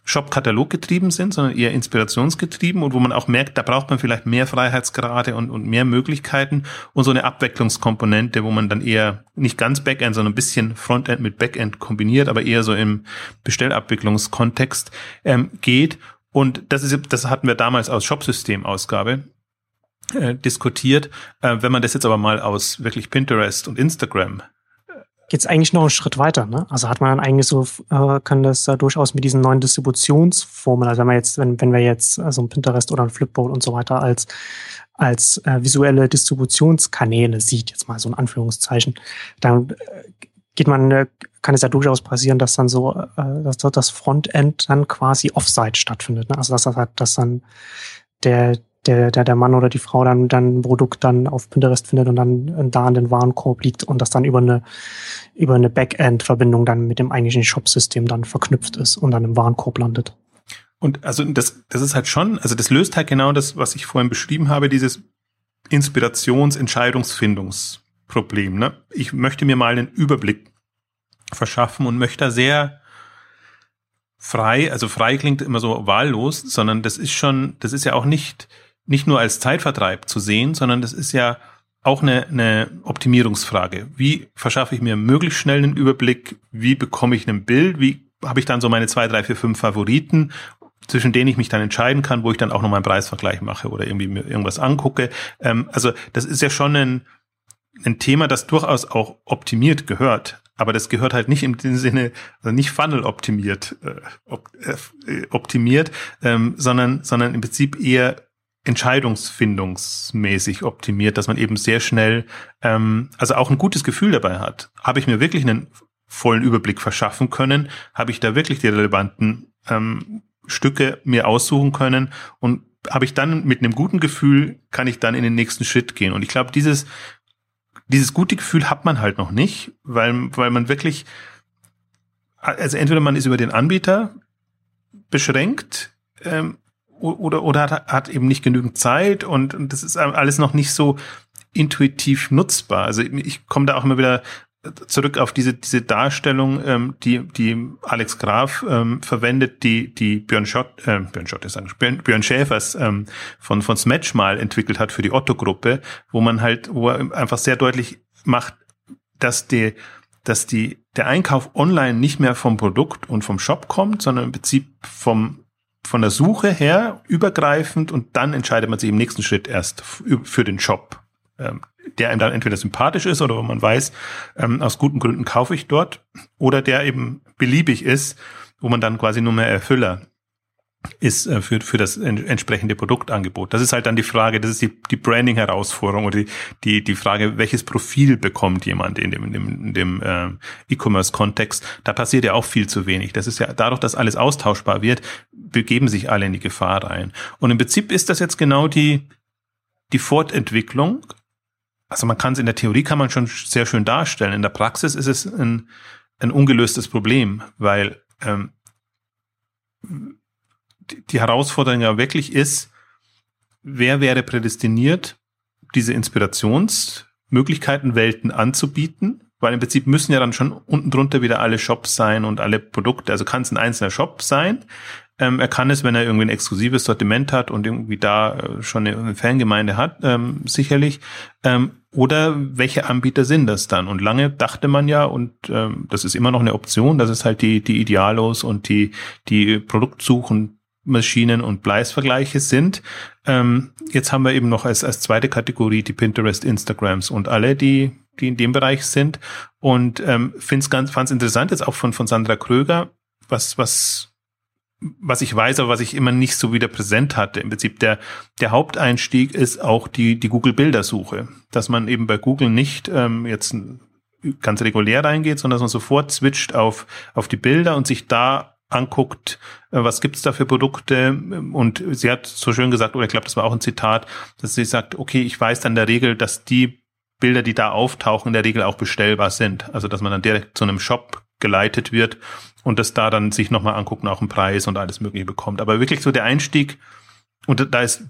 Shop-Katalog getrieben sind, sondern eher inspirationsgetrieben und wo man auch merkt, da braucht man vielleicht mehr Freiheitsgrade und, und mehr Möglichkeiten und so eine Abwechslungskomponente, wo man dann eher nicht ganz Backend, sondern ein bisschen Frontend mit Backend kombiniert, aber eher so im Bestellabwicklungskontext ähm, geht. Und das ist, das hatten wir damals aus Shopsystem-Ausgabe äh, diskutiert. Äh, wenn man das jetzt aber mal aus wirklich Pinterest und Instagram geht's eigentlich noch einen Schritt weiter. Ne? Also hat man dann eigentlich so, äh, kann das äh, durchaus mit diesen neuen Distributionsformen, also wenn man jetzt, wenn, wenn wir jetzt äh, so ein Pinterest oder ein Flipboard und so weiter als als äh, visuelle Distributionskanäle sieht, jetzt mal so ein Anführungszeichen, dann äh, geht man, äh, kann es ja durchaus passieren, dass dann so, äh, dass das Frontend dann quasi offsite stattfindet. Ne? Also dass das halt, dass dann der der, der, der Mann oder die Frau dann, dann ein Produkt dann auf Pinterest findet und dann da in den Warenkorb liegt und das dann über eine, über eine Backend-Verbindung dann mit dem eigentlichen Shop-System dann verknüpft ist und dann im Warenkorb landet. Und also das, das ist halt schon, also das löst halt genau das, was ich vorhin beschrieben habe, dieses Inspirations-Entscheidungsfindungsproblem. Ne? Ich möchte mir mal einen Überblick verschaffen und möchte da sehr frei, also frei klingt immer so wahllos, sondern das ist schon, das ist ja auch nicht nicht nur als Zeitvertreib zu sehen, sondern das ist ja auch eine, eine Optimierungsfrage. Wie verschaffe ich mir möglichst schnell einen Überblick? Wie bekomme ich ein Bild? Wie habe ich dann so meine zwei, drei, vier, fünf Favoriten, zwischen denen ich mich dann entscheiden kann, wo ich dann auch noch meinen Preisvergleich mache oder irgendwie mir irgendwas angucke. Ähm, also das ist ja schon ein, ein Thema, das durchaus auch optimiert gehört. Aber das gehört halt nicht im Sinne, also nicht Funnel optimiert, äh, äh, optimiert, ähm, sondern, sondern im Prinzip eher entscheidungsfindungsmäßig optimiert, dass man eben sehr schnell, ähm, also auch ein gutes Gefühl dabei hat. Habe ich mir wirklich einen vollen Überblick verschaffen können? Habe ich da wirklich die relevanten ähm, Stücke mir aussuchen können? Und habe ich dann mit einem guten Gefühl, kann ich dann in den nächsten Schritt gehen. Und ich glaube, dieses, dieses gute Gefühl hat man halt noch nicht, weil, weil man wirklich, also entweder man ist über den Anbieter beschränkt, ähm, oder, oder hat, hat eben nicht genügend Zeit und, und das ist alles noch nicht so intuitiv nutzbar. Also ich komme da auch immer wieder zurück auf diese diese Darstellung, ähm, die die Alex Graf ähm, verwendet, die die Björn Schott, äh, Björn Schott ist Björn, Björn Schäfers ähm, von von Smatch mal entwickelt hat für die Otto-Gruppe, wo man halt, wo er einfach sehr deutlich macht, dass die dass die der Einkauf online nicht mehr vom Produkt und vom Shop kommt, sondern im Prinzip vom von der Suche her übergreifend und dann entscheidet man sich im nächsten Schritt erst für den Shop, ähm, der einem dann entweder sympathisch ist oder wo man weiß, ähm, aus guten Gründen kaufe ich dort, oder der eben beliebig ist, wo man dann quasi nur mehr Erfüller ist äh, für, für das entsprechende Produktangebot. Das ist halt dann die Frage, das ist die, die Branding-Herausforderung oder die, die, die Frage, welches Profil bekommt jemand in dem, in dem, in dem äh, E-Commerce-Kontext. Da passiert ja auch viel zu wenig. Das ist ja dadurch, dass alles austauschbar wird, begeben sich alle in die Gefahr rein. Und im Prinzip ist das jetzt genau die, die Fortentwicklung. Also man kann es in der Theorie kann man schon sehr schön darstellen. In der Praxis ist es ein, ein ungelöstes Problem, weil ähm, die Herausforderung ja wirklich ist, wer wäre prädestiniert, diese Inspirationsmöglichkeiten, Welten anzubieten? Weil im Prinzip müssen ja dann schon unten drunter wieder alle Shops sein und alle Produkte. Also kann es ein einzelner Shop sein. Ähm, er kann es, wenn er irgendwie ein exklusives Sortiment hat und irgendwie da äh, schon eine Fangemeinde hat, ähm, sicherlich. Ähm, oder welche Anbieter sind das dann? Und lange dachte man ja, und ähm, das ist immer noch eine Option, dass es halt die, die Idealos und die, die Produktsuchen Maschinen und Bleis-Vergleiche sind. Ähm, jetzt haben wir eben noch als, als zweite Kategorie die Pinterest, Instagrams und alle, die, die in dem Bereich sind. Und ähm, finde es fand interessant jetzt auch von, von Sandra Kröger, was, was, was ich weiß, aber was ich immer nicht so wieder präsent hatte. Im Prinzip der, der Haupteinstieg ist auch die, die Google-Bildersuche. Dass man eben bei Google nicht ähm, jetzt ganz regulär reingeht, sondern dass man sofort switcht auf, auf die Bilder und sich da anguckt, äh, was gibt's da für Produkte und sie hat so schön gesagt, oder ich glaube, das war auch ein Zitat, dass sie sagt, okay, ich weiß dann der Regel, dass die Bilder, die da auftauchen, in der Regel auch bestellbar sind. Also dass man dann direkt zu einem Shop geleitet wird und das da dann sich nochmal angucken, auch einen Preis und alles Mögliche bekommt. Aber wirklich so der Einstieg und da ist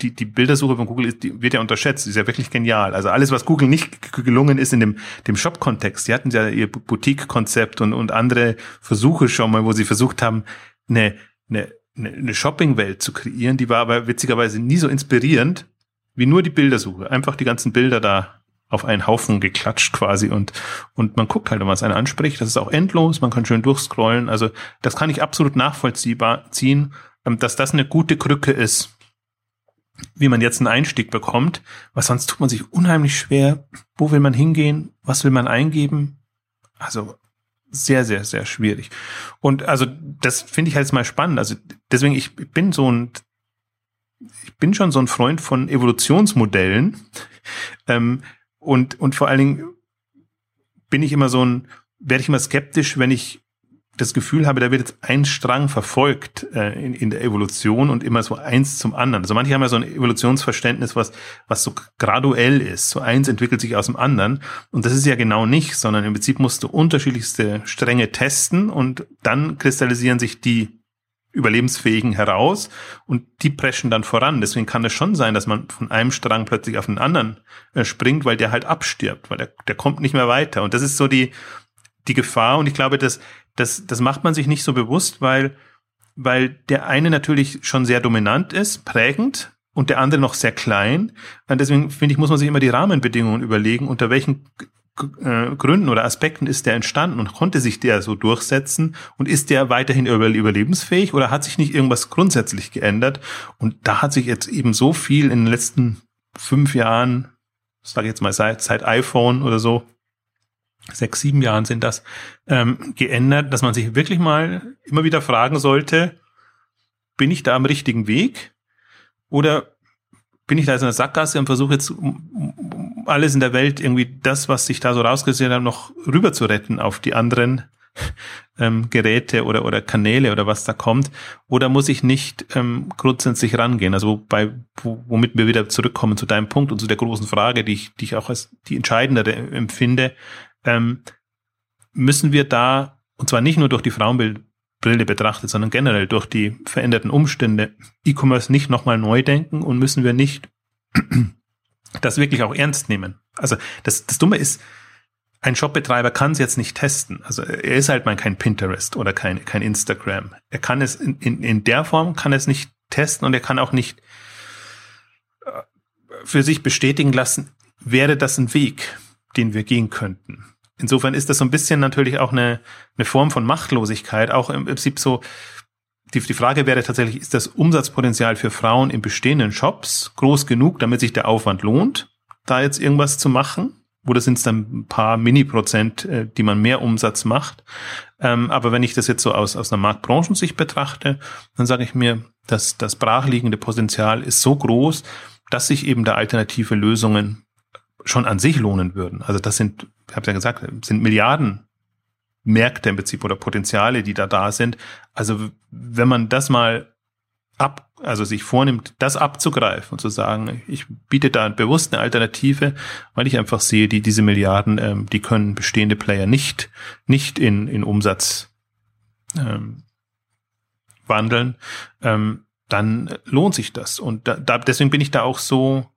die, die Bildersuche von Google ist, die wird ja unterschätzt, ist ja wirklich genial. Also alles, was Google nicht gelungen ist in dem, dem Shop-Kontext, die hatten ja ihr Boutique-Konzept und, und andere Versuche schon mal, wo sie versucht haben, eine, eine, eine Shopping-Welt zu kreieren, die war aber witzigerweise nie so inspirierend wie nur die Bildersuche. Einfach die ganzen Bilder da auf einen Haufen geklatscht quasi und, und man guckt halt, wenn man es einen anspricht. Das ist auch endlos, man kann schön durchscrollen. Also das kann ich absolut nachvollziehbar ziehen dass das eine gute Krücke ist, wie man jetzt einen Einstieg bekommt, weil sonst tut man sich unheimlich schwer. Wo will man hingehen? Was will man eingeben? Also sehr, sehr, sehr schwierig. Und also das finde ich halt mal spannend. Also deswegen, ich bin so ein, ich bin schon so ein Freund von Evolutionsmodellen. Ähm, und, und vor allen Dingen bin ich immer so ein, werde ich immer skeptisch, wenn ich das Gefühl habe, da wird jetzt ein Strang verfolgt äh, in, in der Evolution und immer so eins zum anderen. Also manche haben ja so ein Evolutionsverständnis, was, was so graduell ist. So eins entwickelt sich aus dem anderen. Und das ist ja genau nicht, sondern im Prinzip musst du unterschiedlichste Stränge testen und dann kristallisieren sich die Überlebensfähigen heraus und die preschen dann voran. Deswegen kann es schon sein, dass man von einem Strang plötzlich auf den anderen äh, springt, weil der halt abstirbt, weil der, der kommt nicht mehr weiter. Und das ist so die, die Gefahr. Und ich glaube, dass das, das macht man sich nicht so bewusst, weil, weil der eine natürlich schon sehr dominant ist, prägend, und der andere noch sehr klein. Und deswegen finde ich, muss man sich immer die Rahmenbedingungen überlegen, unter welchen äh, Gründen oder Aspekten ist der entstanden und konnte sich der so durchsetzen und ist der weiterhin überlebensfähig oder hat sich nicht irgendwas grundsätzlich geändert? Und da hat sich jetzt eben so viel in den letzten fünf Jahren, sage ich jetzt mal seit, seit iPhone oder so, sechs, sieben Jahren sind das, ähm, geändert, dass man sich wirklich mal immer wieder fragen sollte, bin ich da am richtigen Weg? Oder bin ich da jetzt in der Sackgasse und versuche jetzt alles in der Welt irgendwie das, was sich da so rausgesehen hat, noch rüber zu retten auf die anderen ähm, Geräte oder, oder Kanäle oder was da kommt? Oder muss ich nicht ähm, grundsätzlich rangehen? Also bei, womit wir wieder zurückkommen zu deinem Punkt und zu der großen Frage, die ich, die ich auch als die entscheidendere empfinde, ähm, müssen wir da, und zwar nicht nur durch die Frauenbrille betrachtet, sondern generell durch die veränderten Umstände, E-Commerce nicht nochmal neu denken und müssen wir nicht das wirklich auch ernst nehmen. Also das, das Dumme ist, ein Shopbetreiber kann es jetzt nicht testen. Also er ist halt mal kein Pinterest oder kein, kein Instagram. Er kann es in, in, in der Form kann es nicht testen und er kann auch nicht äh, für sich bestätigen lassen, wäre das ein Weg, den wir gehen könnten. Insofern ist das so ein bisschen natürlich auch eine, eine Form von Machtlosigkeit. Auch im Prinzip so, die, die Frage wäre tatsächlich, ist das Umsatzpotenzial für Frauen in bestehenden Shops groß genug, damit sich der Aufwand lohnt? da jetzt irgendwas zu machen. Oder sind es dann ein paar Mini-Prozent, äh, die man mehr Umsatz macht? Ähm, aber wenn ich das jetzt so aus, aus einer Marktbranchensicht betrachte, dann sage ich mir, dass das brachliegende Potenzial ist so groß, dass sich eben da alternative Lösungen schon an sich lohnen würden. Also das sind, ich habe ja gesagt, sind Milliarden Märkte im Prinzip oder Potenziale, die da da sind. Also wenn man das mal ab, also sich vornimmt, das abzugreifen und zu sagen, ich biete da bewusst eine Alternative, weil ich einfach sehe, die diese Milliarden, ähm, die können bestehende Player nicht nicht in in Umsatz ähm, wandeln, ähm, dann lohnt sich das und da, da, deswegen bin ich da auch so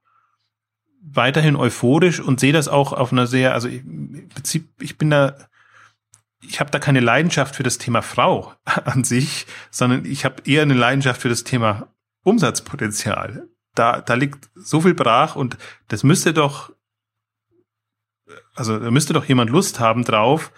weiterhin euphorisch und sehe das auch auf einer sehr, also ich, im Prinzip, ich bin da ich habe da keine Leidenschaft für das Thema Frau an sich, sondern ich habe eher eine Leidenschaft für das Thema Umsatzpotenzial. Da, da liegt so viel brach und das müsste doch, also da müsste doch jemand Lust haben drauf,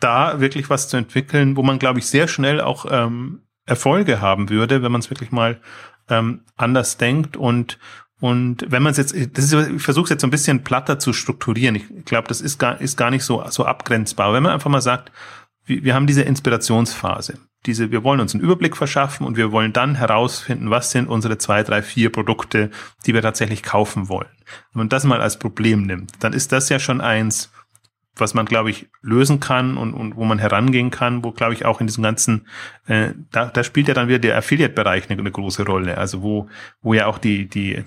da wirklich was zu entwickeln, wo man, glaube ich, sehr schnell auch ähm, Erfolge haben würde, wenn man es wirklich mal ähm, anders denkt und und wenn man es jetzt, das ist, ich versuche es jetzt so ein bisschen platter zu strukturieren. Ich glaube, das ist gar, ist gar nicht so, so abgrenzbar. Wenn man einfach mal sagt, wir, wir haben diese Inspirationsphase. Diese, wir wollen uns einen Überblick verschaffen und wir wollen dann herausfinden, was sind unsere zwei, drei, vier Produkte, die wir tatsächlich kaufen wollen. Wenn man das mal als Problem nimmt, dann ist das ja schon eins, was man, glaube ich, lösen kann und, und wo man herangehen kann, wo, glaube ich, auch in diesem ganzen, äh, da, da spielt ja dann wieder der Affiliate-Bereich eine, eine große Rolle. Also wo, wo ja auch die, die,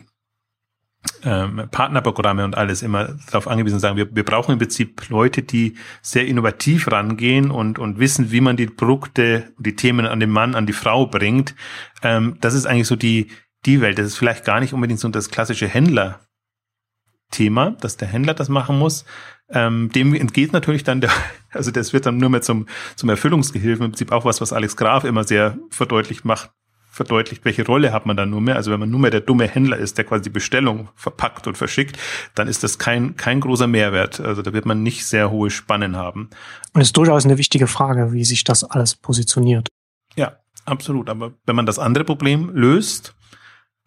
ähm, Partnerprogramme und alles immer darauf angewiesen sagen, wir, wir brauchen im Prinzip Leute, die sehr innovativ rangehen und, und wissen, wie man die Produkte, die Themen an den Mann, an die Frau bringt. Ähm, das ist eigentlich so die, die Welt. Das ist vielleicht gar nicht unbedingt so das klassische Händler-Thema, dass der Händler das machen muss. Ähm, dem entgeht natürlich dann der, also das wird dann nur mehr zum, zum Erfüllungsgehilfen, im Prinzip auch was, was Alex Graf immer sehr verdeutlicht macht, verdeutlicht, welche Rolle hat man dann nur mehr. Also wenn man nur mehr der dumme Händler ist, der quasi die Bestellung verpackt und verschickt, dann ist das kein, kein großer Mehrwert. Also da wird man nicht sehr hohe Spannen haben. Und es ist durchaus eine wichtige Frage, wie sich das alles positioniert. Ja, absolut. Aber wenn man das andere Problem löst,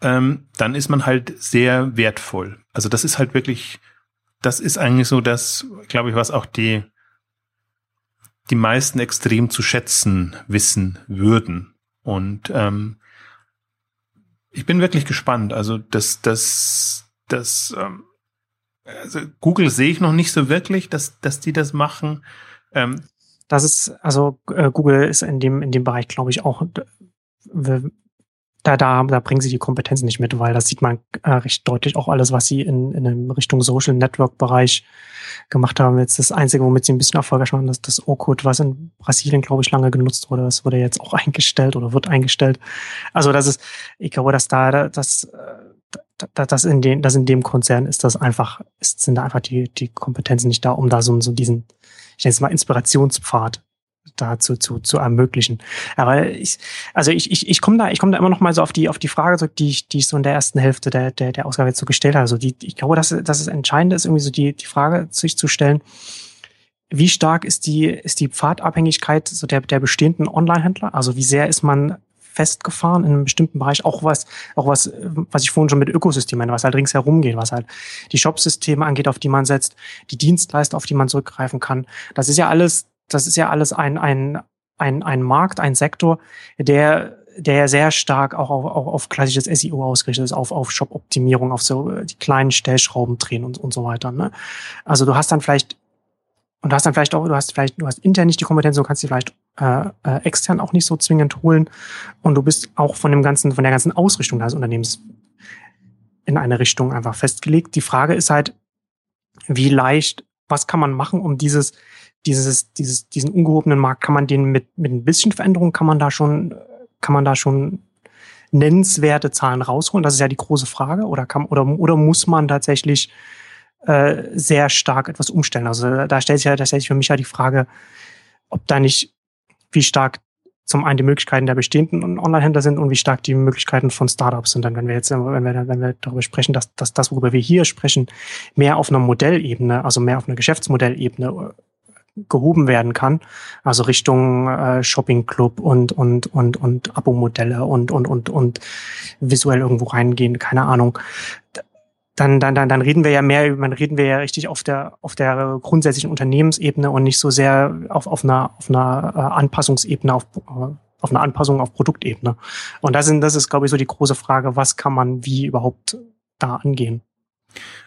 ähm, dann ist man halt sehr wertvoll. Also das ist halt wirklich, das ist eigentlich so das, glaube ich, was auch die, die meisten extrem zu schätzen wissen würden. Und ähm, ich bin wirklich gespannt. Also das, das, das, ähm, also Google sehe ich noch nicht so wirklich, dass, dass die das machen. Ähm, das ist, also äh, Google ist in dem, in dem Bereich, glaube ich, auch da, da, da bringen sie die Kompetenzen nicht mit, weil das sieht man äh, recht deutlich auch alles, was sie in, in Richtung Social Network Bereich gemacht haben. Jetzt das Einzige, womit sie ein bisschen erfolgreich waren, ist das OCUT, was in Brasilien, glaube ich, lange genutzt wurde. Das wurde jetzt auch eingestellt oder wird eingestellt. Also das ist, ich glaube, dass da, das, das in dem, das in dem Konzern ist das einfach, ist, sind da einfach die, die Kompetenzen nicht da, um da so, so diesen, ich nenne es mal Inspirationspfad dazu zu, zu ermöglichen. Aber ich, also ich, ich, ich komme da, ich komme da immer noch mal so auf die, auf die Frage zurück, die ich, die ich so in der ersten Hälfte der, der, der Ausgabe jetzt so gestellt habe. Also die, ich glaube, dass, dass es entscheidend ist, irgendwie so die, die Frage sich zu stellen, wie stark ist die, ist die Pfadabhängigkeit so der, der bestehenden Online-Händler? Also wie sehr ist man festgefahren in einem bestimmten Bereich, auch was, auch was, was ich vorhin schon mit Ökosystemen meine, was halt ringsherum geht, was halt die Shopsysteme angeht, auf die man setzt, die Dienstleister, auf die man zurückgreifen kann. Das ist ja alles das ist ja alles ein, ein, ein, ein Markt, ein Sektor, der der sehr stark auch auf, auch auf klassisches SEO ausgerichtet ist, auf, auf Shop-Optimierung, auf so äh, die kleinen Stellschrauben drehen und, und so weiter. Ne? Also du hast dann vielleicht, und du hast dann vielleicht auch, du hast vielleicht, du hast intern nicht die Kompetenz, du kannst die vielleicht äh, äh, extern auch nicht so zwingend holen. Und du bist auch von dem ganzen, von der ganzen Ausrichtung deines Unternehmens in eine Richtung einfach festgelegt. Die Frage ist halt, wie leicht, was kann man machen, um dieses, dieses, dieses, diesen ungehobenen Markt, kann man den mit, mit ein bisschen Veränderung, kann man da schon, kann man da schon nennenswerte Zahlen rausholen? Das ist ja die große Frage. Oder kann, oder, oder muss man tatsächlich äh, sehr stark etwas umstellen? Also da stellt sich ja, sich für mich ja die Frage, ob da nicht, wie stark zum einen die Möglichkeiten der bestehenden Online-Händler sind und wie stark die Möglichkeiten von Startups sind. Dann, wenn wir jetzt, wenn wir, wenn wir darüber sprechen, dass, dass das, worüber wir hier sprechen, mehr auf einer Modellebene, also mehr auf einer Geschäftsmodellebene gehoben werden kann. Also Richtung äh, Shopping Club und und und und Abo-Modelle und und und und visuell irgendwo reingehen, keine Ahnung. dann, dann, dann, dann reden wir ja mehr, man reden wir ja richtig auf der, auf der grundsätzlichen Unternehmensebene und nicht so sehr auf, auf einer, auf einer äh, Anpassungsebene, auf, äh, auf einer Anpassung auf Produktebene. Und das, sind, das ist, glaube ich, so die große Frage, was kann man wie überhaupt da angehen?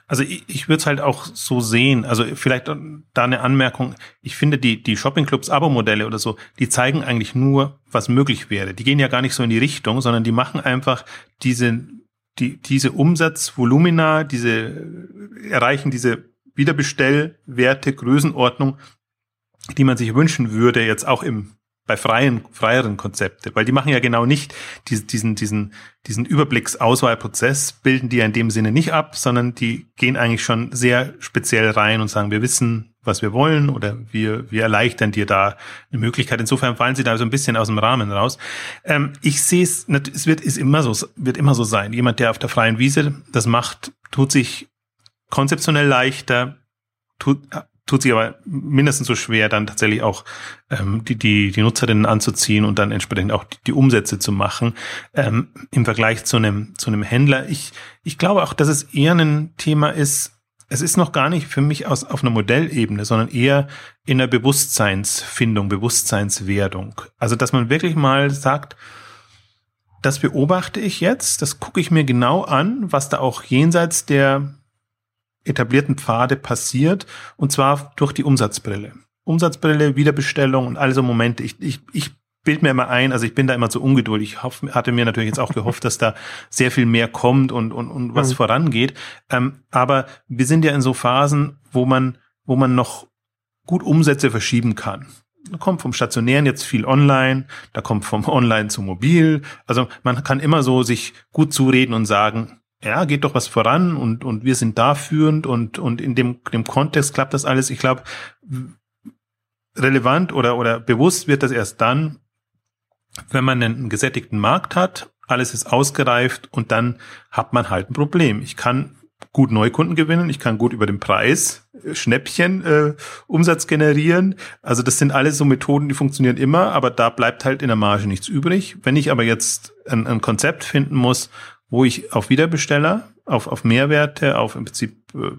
Also ich, ich würde es halt auch so sehen. Also vielleicht da eine Anmerkung. Ich finde die die Shoppingclubs Abo-Modelle oder so, die zeigen eigentlich nur, was möglich wäre. Die gehen ja gar nicht so in die Richtung, sondern die machen einfach diese die diese Umsatzvolumina, diese erreichen diese Wiederbestellwerte, Größenordnung, die man sich wünschen würde jetzt auch im bei freien, freieren Konzepte, weil die machen ja genau nicht diesen, diesen, diesen Überblicksauswahlprozess, bilden die ja in dem Sinne nicht ab, sondern die gehen eigentlich schon sehr speziell rein und sagen, wir wissen, was wir wollen oder wir, wir erleichtern dir da eine Möglichkeit. Insofern fallen sie da so ein bisschen aus dem Rahmen raus. Ähm, ich sehe es, es wird, ist immer so, wird immer so sein. Jemand, der auf der freien Wiese das macht, tut sich konzeptionell leichter, tut, tut sich aber mindestens so schwer, dann tatsächlich auch ähm, die, die, die Nutzerinnen anzuziehen und dann entsprechend auch die, die Umsätze zu machen. Ähm, Im Vergleich zu einem, zu einem Händler. Ich, ich glaube auch, dass es eher ein Thema ist, es ist noch gar nicht für mich aus, auf einer Modellebene, sondern eher in der Bewusstseinsfindung, Bewusstseinswerdung. Also, dass man wirklich mal sagt, das beobachte ich jetzt, das gucke ich mir genau an, was da auch jenseits der etablierten Pfade passiert, und zwar durch die Umsatzbrille. Umsatzbrille, Wiederbestellung und all so Momente. Ich, ich, ich bild mir immer ein, also ich bin da immer so ungeduldig. Ich hoff, hatte mir natürlich jetzt auch gehofft, dass da sehr viel mehr kommt und, und, und was mhm. vorangeht. Ähm, aber wir sind ja in so Phasen, wo man, wo man noch gut Umsätze verschieben kann. Da kommt vom Stationären jetzt viel online, da kommt vom Online zu Mobil. Also man kann immer so sich gut zureden und sagen, ja, geht doch was voran und, und wir sind da führend und, und in dem, dem Kontext klappt das alles. Ich glaube, relevant oder, oder bewusst wird das erst dann, wenn man einen gesättigten Markt hat, alles ist ausgereift und dann hat man halt ein Problem. Ich kann gut Neukunden gewinnen, ich kann gut über den Preis äh, Schnäppchen äh, Umsatz generieren. Also das sind alles so Methoden, die funktionieren immer, aber da bleibt halt in der Marge nichts übrig. Wenn ich aber jetzt ein, ein Konzept finden muss, wo ich auf Wiederbesteller, auf, auf Mehrwerte, auf im Prinzip äh,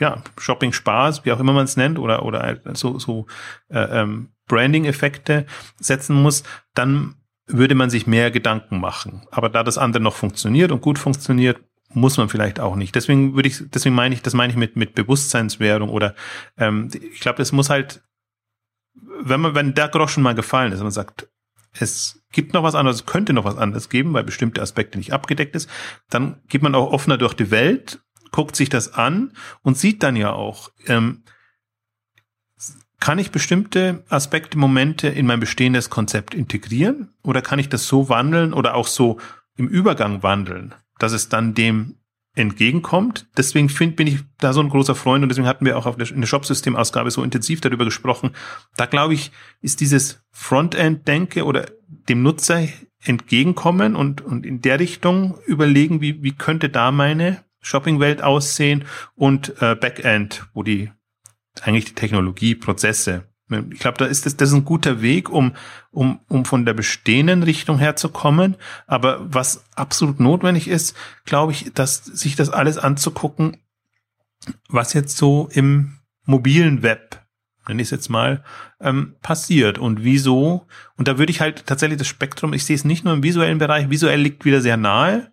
ja, Shopping Spaß, wie auch immer man es nennt, oder, oder halt so, so äh, ähm, Branding-Effekte setzen muss, dann würde man sich mehr Gedanken machen. Aber da das andere noch funktioniert und gut funktioniert, muss man vielleicht auch nicht. Deswegen würde ich, deswegen meine ich, das meine ich mit, mit Bewusstseinswerdung oder ähm, ich glaube, es muss halt, wenn man, wenn der Groschen mal gefallen ist, und man sagt, es gibt noch was anderes, es könnte noch was anderes geben, weil bestimmte Aspekte nicht abgedeckt ist, dann geht man auch offener durch die Welt, guckt sich das an und sieht dann ja auch, ähm, kann ich bestimmte Aspekte, Momente in mein bestehendes Konzept integrieren oder kann ich das so wandeln oder auch so im Übergang wandeln, dass es dann dem entgegenkommt. Deswegen find, bin ich da so ein großer Freund und deswegen hatten wir auch auf der, in der Shopsystem-Ausgabe so intensiv darüber gesprochen. Da glaube ich, ist dieses Frontend-Denke oder dem Nutzer entgegenkommen und, und in der Richtung überlegen, wie, wie könnte da meine Shopping-Welt aussehen und äh, Backend, wo die eigentlich die Technologie, Prozesse ich glaube, da ist das, das ist ein guter Weg, um, um, um von der bestehenden Richtung herzukommen. Aber was absolut notwendig ist, glaube ich, dass sich das alles anzugucken, was jetzt so im mobilen Web, nenne ich es jetzt mal, ähm, passiert und wieso. Und da würde ich halt tatsächlich das Spektrum, ich sehe es nicht nur im visuellen Bereich, visuell liegt wieder sehr nahe,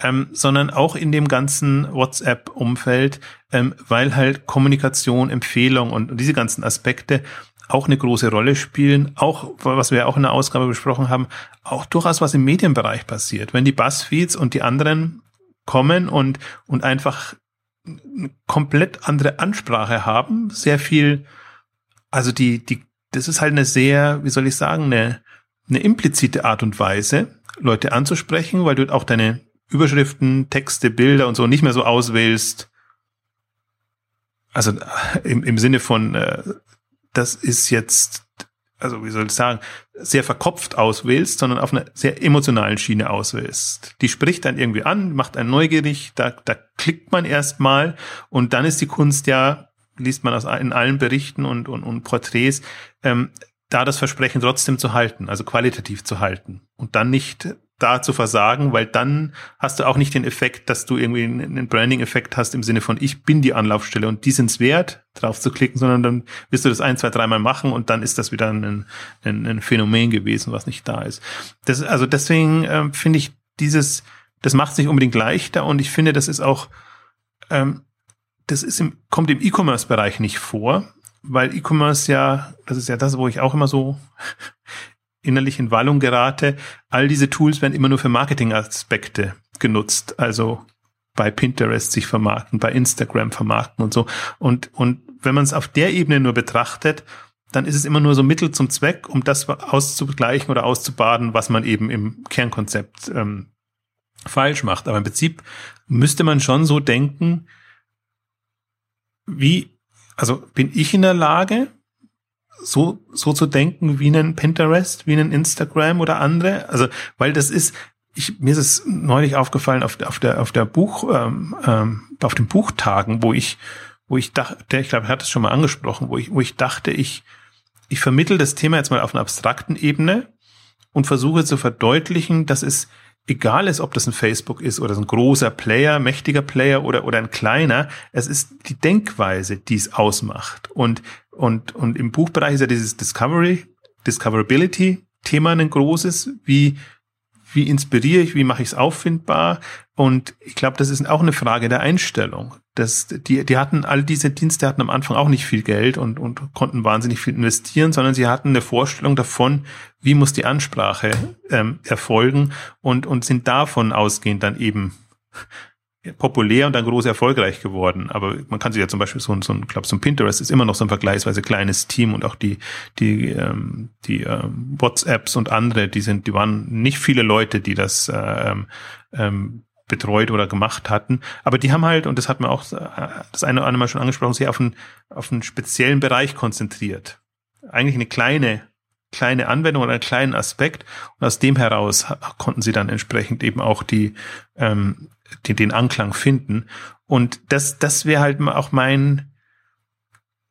ähm, sondern auch in dem ganzen WhatsApp-Umfeld, ähm, weil halt Kommunikation, Empfehlung und, und diese ganzen Aspekte auch eine große Rolle spielen, auch, was wir auch in der Ausgabe besprochen haben, auch durchaus was im Medienbereich passiert. Wenn die Buzzfeeds und die anderen kommen und, und einfach eine komplett andere Ansprache haben, sehr viel, also die, die, das ist halt eine sehr, wie soll ich sagen, eine, eine implizite Art und Weise, Leute anzusprechen, weil du auch deine Überschriften, Texte, Bilder und so nicht mehr so auswählst. Also im, im Sinne von äh, das ist jetzt, also wie soll ich sagen, sehr verkopft auswählst, sondern auf einer sehr emotionalen Schiene auswählst. Die spricht dann irgendwie an, macht ein neugierig, da, da klickt man erstmal und dann ist die Kunst ja, liest man aus in allen Berichten und, und, und Porträts, ähm, da das Versprechen trotzdem zu halten, also qualitativ zu halten und dann nicht da zu versagen, weil dann hast du auch nicht den Effekt, dass du irgendwie einen Branding-Effekt hast im Sinne von ich bin die Anlaufstelle und die sind's wert, drauf zu klicken, sondern dann wirst du das ein, zwei, dreimal machen und dann ist das wieder ein, ein, ein Phänomen gewesen, was nicht da ist. Das, also deswegen ähm, finde ich dieses, das macht es nicht unbedingt leichter und ich finde, das ist auch, ähm, das ist im, kommt im E-Commerce-Bereich nicht vor, weil E-Commerce ja, das ist ja das, wo ich auch immer so innerlich in Wallung gerate, all diese Tools werden immer nur für Marketing-Aspekte genutzt. Also bei Pinterest sich vermarkten, bei Instagram vermarkten und so. Und, und wenn man es auf der Ebene nur betrachtet, dann ist es immer nur so Mittel zum Zweck, um das auszugleichen oder auszubaden, was man eben im Kernkonzept ähm, falsch macht. Aber im Prinzip müsste man schon so denken, wie, also bin ich in der Lage, so, so zu denken wie einen Pinterest, wie einen Instagram oder andere. Also, weil das ist, ich, mir ist es neulich aufgefallen auf, auf der, auf der Buch, ähm, ähm, auf den Buchtagen, wo ich, wo ich dachte, ich glaube, er hat es schon mal angesprochen, wo ich, wo ich dachte, ich, ich vermittel das Thema jetzt mal auf einer abstrakten Ebene und versuche zu verdeutlichen, dass es egal ist, ob das ein Facebook ist oder ein großer Player, mächtiger Player oder, oder ein kleiner, es ist die Denkweise, die es ausmacht. Und, und, und im Buchbereich ist ja dieses Discovery, Discoverability Thema ein großes, wie, wie inspiriere ich, wie mache ich es auffindbar? Und ich glaube, das ist auch eine Frage der Einstellung. Das, die, die hatten all diese Dienste hatten am Anfang auch nicht viel Geld und, und konnten wahnsinnig viel investieren, sondern sie hatten eine Vorstellung davon, wie muss die Ansprache ähm, erfolgen und, und sind davon ausgehend dann eben populär und dann groß erfolgreich geworden. Aber man kann sich ja zum Beispiel so, so ein, glaube so ein Pinterest ist immer noch so ein vergleichsweise kleines Team und auch die die ähm, die ähm, WhatsApps und andere, die sind, die waren nicht viele Leute, die das ähm, ähm, betreut oder gemacht hatten. Aber die haben halt, und das hat man auch äh, das eine oder andere Mal schon angesprochen, sich auf einen, auf einen speziellen Bereich konzentriert. Eigentlich eine kleine kleine Anwendung oder einen kleinen Aspekt und aus dem heraus konnten sie dann entsprechend eben auch die, ähm, die den Anklang finden. Und das das wäre halt auch mein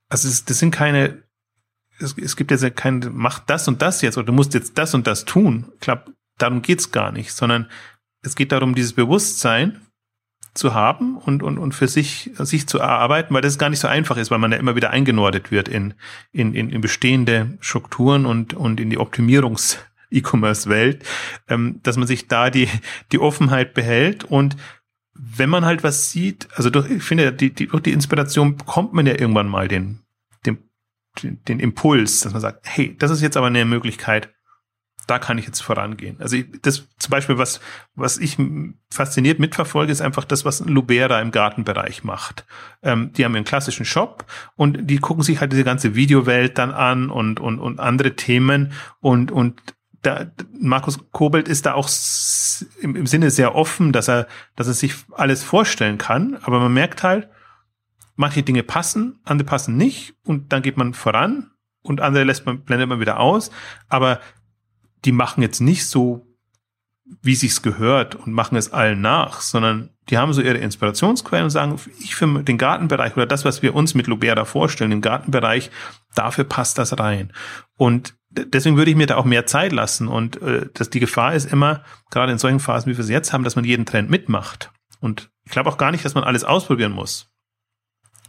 also es, das sind keine es, es gibt jetzt kein mach das und das jetzt oder du musst jetzt das und das tun. Ich glaube darum geht's gar nicht sondern es geht darum dieses Bewusstsein zu haben und, und, und für sich, sich zu erarbeiten, weil das gar nicht so einfach ist, weil man ja immer wieder eingenordet wird in, in, in, in bestehende Strukturen und, und in die Optimierungs- E-Commerce-Welt, ähm, dass man sich da die, die Offenheit behält und wenn man halt was sieht, also durch, ich finde, die, die, durch die Inspiration bekommt man ja irgendwann mal den, den, den Impuls, dass man sagt, hey, das ist jetzt aber eine Möglichkeit, da kann ich jetzt vorangehen. Also ich, das zum Beispiel, was, was ich fasziniert mitverfolge, ist einfach das, was Lubera im Gartenbereich macht. Ähm, die haben einen klassischen Shop und die gucken sich halt diese ganze Videowelt dann an und, und, und andere Themen und, und da, Markus Kobelt ist da auch im, im Sinne sehr offen, dass er, dass er sich alles vorstellen kann, aber man merkt halt, manche Dinge passen, andere passen nicht und dann geht man voran und andere lässt man, blendet man wieder aus, aber die machen jetzt nicht so, wie sich's gehört und machen es allen nach, sondern die haben so ihre Inspirationsquellen und sagen, ich für den Gartenbereich oder das, was wir uns mit Lubera vorstellen, im Gartenbereich, dafür passt das rein. Und deswegen würde ich mir da auch mehr Zeit lassen. Und äh, dass die Gefahr ist immer, gerade in solchen Phasen, wie wir sie jetzt haben, dass man jeden Trend mitmacht. Und ich glaube auch gar nicht, dass man alles ausprobieren muss.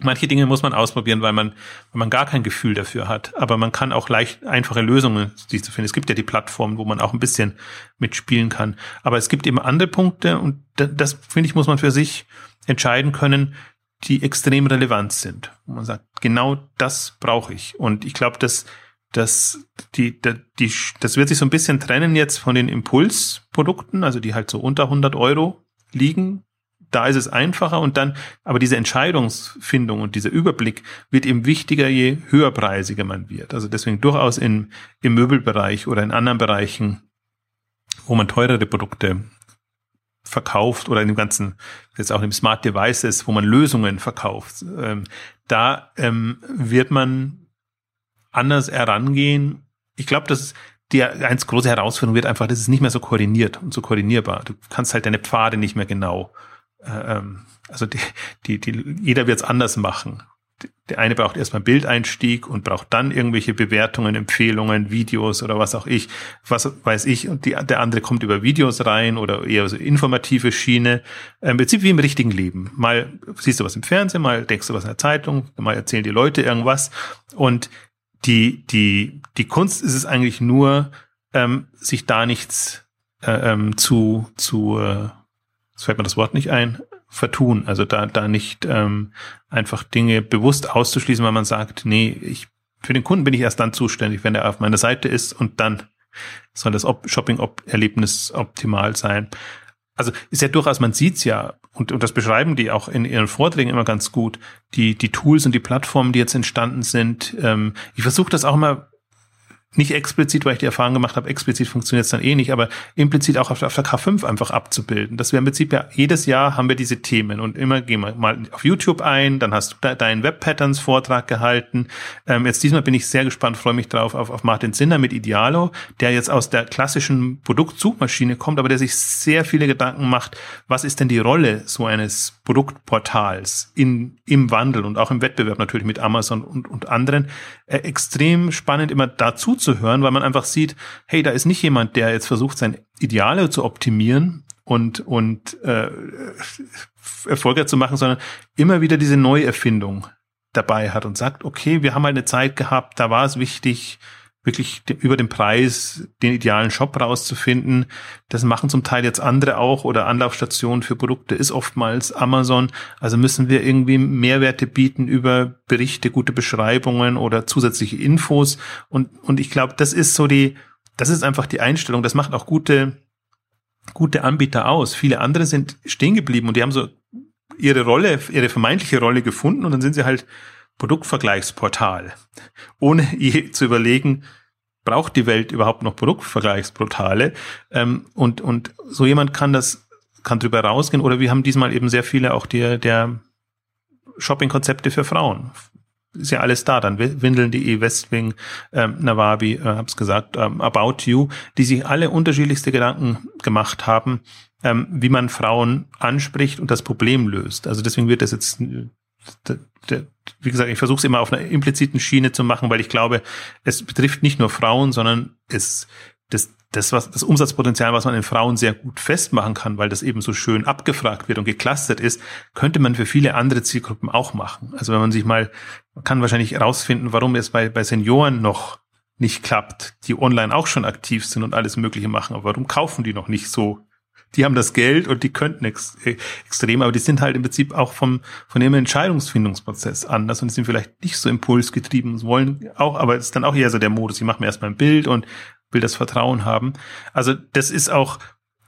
Manche Dinge muss man ausprobieren, weil man, weil man gar kein Gefühl dafür hat. Aber man kann auch leicht einfache Lösungen sich zu finden. Es gibt ja die Plattformen, wo man auch ein bisschen mitspielen kann. Aber es gibt eben andere Punkte und das, finde ich, muss man für sich entscheiden können, die extrem relevant sind. Wo man sagt, genau das brauche ich. Und ich glaube, dass, die, die, die, das wird sich so ein bisschen trennen jetzt von den Impulsprodukten, also die halt so unter 100 Euro liegen, da ist es einfacher und dann, aber diese Entscheidungsfindung und dieser Überblick wird eben wichtiger, je höherpreisiger man wird. Also deswegen durchaus in, im Möbelbereich oder in anderen Bereichen, wo man teurere Produkte verkauft oder in dem ganzen, jetzt auch im Smart Devices, wo man Lösungen verkauft, ähm, da ähm, wird man anders herangehen. Ich glaube, dass die eins große Herausforderung wird einfach, das ist nicht mehr so koordiniert und so koordinierbar. Du kannst halt deine Pfade nicht mehr genau äh, ähm, also die, die, die, jeder wird es anders machen. der eine braucht erstmal Bildeinstieg und braucht dann irgendwelche Bewertungen, Empfehlungen, Videos oder was auch ich, was weiß ich, und die, der andere kommt über Videos rein oder eher so informative Schiene. Im ähm, Prinzip wie im richtigen Leben. Mal siehst du was im Fernsehen, mal denkst du was in der Zeitung, mal erzählen die Leute irgendwas. Und die, die, die Kunst ist es eigentlich nur, ähm, sich da nichts äh, ähm, zu, zu, äh, jetzt fällt mir das Wort nicht ein, vertun. Also da, da nicht ähm, einfach Dinge bewusst auszuschließen, weil man sagt, nee, ich, für den Kunden bin ich erst dann zuständig, wenn er auf meiner Seite ist und dann soll das Shopping-Erlebnis optimal sein. Also ist ja durchaus, man sieht's ja, und, und das beschreiben die auch in ihren Vorträgen immer ganz gut, die, die Tools und die Plattformen, die jetzt entstanden sind. Ähm, ich versuche das auch immer nicht explizit, weil ich die Erfahrung gemacht habe, explizit funktioniert es dann eh nicht, aber implizit auch auf, auf, der K5 einfach abzubilden. Das wäre im Prinzip ja, jedes Jahr haben wir diese Themen und immer gehen wir mal auf YouTube ein, dann hast du deinen Web-Patterns-Vortrag gehalten. Ähm, jetzt diesmal bin ich sehr gespannt, freue mich drauf auf, auf Martin Sinner mit Idealo, der jetzt aus der klassischen Produktsuchmaschine kommt, aber der sich sehr viele Gedanken macht, was ist denn die Rolle so eines Produktportals in, im Wandel und auch im Wettbewerb natürlich mit Amazon und, und anderen. Äh, extrem spannend immer dazu zu hören, weil man einfach sieht, hey, da ist nicht jemand, der jetzt versucht, sein Ideale zu optimieren und, und äh, erfolgreich zu machen, sondern immer wieder diese Neuerfindung dabei hat und sagt, okay, wir haben halt eine Zeit gehabt, da war es wichtig, wirklich über den Preis den idealen Shop rauszufinden. Das machen zum Teil jetzt andere auch oder Anlaufstationen für Produkte ist oftmals Amazon. Also müssen wir irgendwie Mehrwerte bieten über Berichte, gute Beschreibungen oder zusätzliche Infos. Und, und ich glaube, das ist so die, das ist einfach die Einstellung. Das macht auch gute, gute Anbieter aus. Viele andere sind stehen geblieben und die haben so ihre Rolle, ihre vermeintliche Rolle gefunden und dann sind sie halt Produktvergleichsportal, ohne je zu überlegen, braucht die Welt überhaupt noch Produktvergleichsportale? Ähm, und, und so jemand kann das, kann drüber rausgehen. Oder wir haben diesmal eben sehr viele auch der, der Shopping-Konzepte für Frauen. Ist ja alles da, dann Windeln.de, Westwing, ähm, Nawabi, äh, hab's gesagt, ähm, About You, die sich alle unterschiedlichste Gedanken gemacht haben, ähm, wie man Frauen anspricht und das Problem löst. Also deswegen wird das jetzt wie gesagt, ich versuche es immer auf einer impliziten Schiene zu machen, weil ich glaube, es betrifft nicht nur Frauen, sondern es das das was das Umsatzpotenzial, was man in Frauen sehr gut festmachen kann, weil das eben so schön abgefragt wird und geclustert ist, könnte man für viele andere Zielgruppen auch machen. Also wenn man sich mal man kann wahrscheinlich herausfinden, warum es bei bei Senioren noch nicht klappt, die online auch schon aktiv sind und alles Mögliche machen, aber warum kaufen die noch nicht so die haben das Geld und die könnten ex äh, extrem, aber die sind halt im Prinzip auch vom, von ihrem Entscheidungsfindungsprozess anders und sind vielleicht nicht so impulsgetrieben, wollen auch, aber es ist dann auch eher so der Modus, ich mache mir erstmal ein Bild und will das Vertrauen haben. Also das ist auch,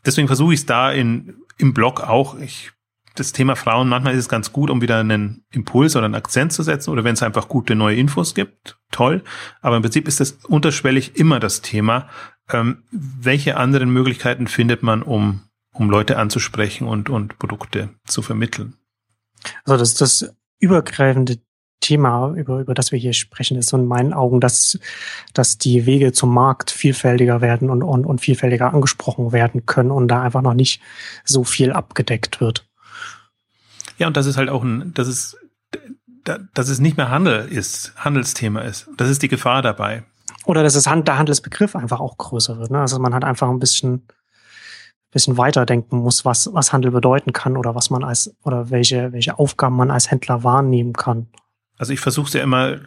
deswegen versuche ich es da in, im Blog auch, ich das Thema Frauen, manchmal ist es ganz gut, um wieder einen Impuls oder einen Akzent zu setzen oder wenn es einfach gute neue Infos gibt, toll. Aber im Prinzip ist das unterschwellig immer das Thema. Ähm, welche anderen Möglichkeiten findet man, um um Leute anzusprechen und, und Produkte zu vermitteln. Also das, das übergreifende Thema, über, über das wir hier sprechen, ist so in meinen Augen, dass, dass die Wege zum Markt vielfältiger werden und, und, und vielfältiger angesprochen werden können und da einfach noch nicht so viel abgedeckt wird. Ja, und das ist halt auch ein, das ist, dass es nicht mehr Handel ist, Handelsthema ist. Das ist die Gefahr dabei. Oder dass es der Handelsbegriff einfach auch größer wird. Ne? Also man hat einfach ein bisschen bisschen weiterdenken muss, was, was Handel bedeuten kann oder was man als oder welche, welche Aufgaben man als Händler wahrnehmen kann. Also ich versuche ja immer,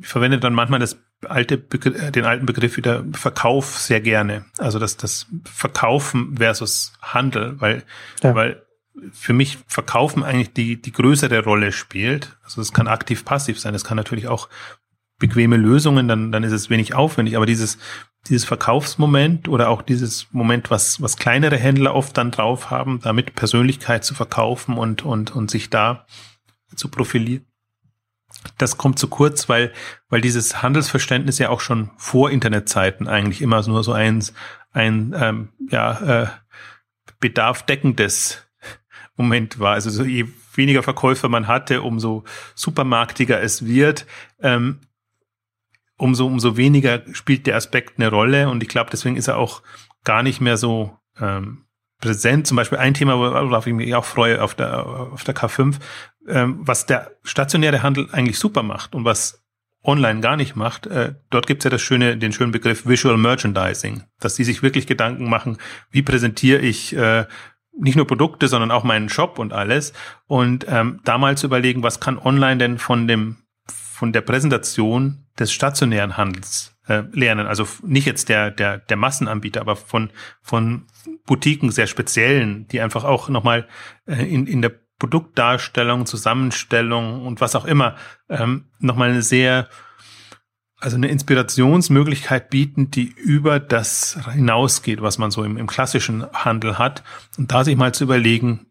ich verwende dann manchmal das alte Begriff, den alten Begriff wieder Verkauf sehr gerne. Also das, das Verkaufen versus Handel, weil, ja. weil für mich Verkaufen eigentlich die, die größere Rolle spielt. Also es kann aktiv-passiv sein. Es kann natürlich auch bequeme Lösungen, dann, dann ist es wenig aufwendig. Aber dieses, dieses Verkaufsmoment oder auch dieses Moment, was, was kleinere Händler oft dann drauf haben, damit Persönlichkeit zu verkaufen und, und, und sich da zu profilieren. Das kommt zu kurz, weil, weil dieses Handelsverständnis ja auch schon vor Internetzeiten eigentlich immer nur so ein, ein ähm, ja, äh, bedarfdeckendes Moment war. Also so je weniger Verkäufer man hatte, umso supermarktiger es wird. Ähm, umso, umso weniger spielt der Aspekt eine Rolle. Und ich glaube, deswegen ist er auch gar nicht mehr so ähm, präsent. Zum Beispiel ein Thema, worauf ich mich auch freue auf der, auf der K5, ähm, was der stationäre Handel eigentlich super macht und was online gar nicht macht, äh, dort gibt's ja das schöne, den schönen Begriff Visual Merchandising, dass die sich wirklich Gedanken machen, wie präsentiere ich äh, nicht nur Produkte, sondern auch meinen Shop und alles. Und ähm, da mal zu überlegen, was kann online denn von dem von der Präsentation des stationären Handels äh, lernen. Also nicht jetzt der der der Massenanbieter, aber von von Boutiquen sehr speziellen, die einfach auch nochmal äh, in in der Produktdarstellung, Zusammenstellung und was auch immer ähm, nochmal eine sehr, also eine Inspirationsmöglichkeit bieten, die über das hinausgeht, was man so im, im klassischen Handel hat. Und da sich mal zu überlegen,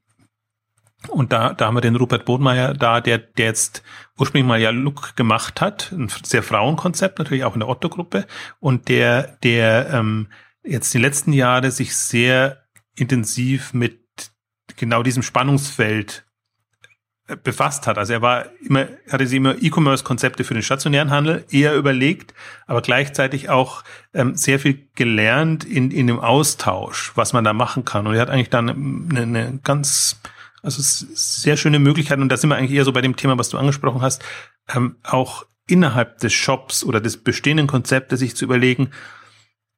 und da, da haben wir den Rupert Bodmeier da, der, der jetzt ursprünglich mal ja Look gemacht hat, ein sehr Frauenkonzept, natürlich auch in der Otto-Gruppe, und der, der ähm, jetzt die letzten Jahre sich sehr intensiv mit genau diesem Spannungsfeld äh, befasst hat. Also er war immer, hatte sie immer E-Commerce-Konzepte für den stationären Handel eher überlegt, aber gleichzeitig auch ähm, sehr viel gelernt in, in dem Austausch, was man da machen kann. Und er hat eigentlich dann eine, eine ganz, also sehr schöne Möglichkeit, und da sind wir eigentlich eher so bei dem Thema, was du angesprochen hast, ähm, auch innerhalb des Shops oder des bestehenden Konzeptes sich zu überlegen,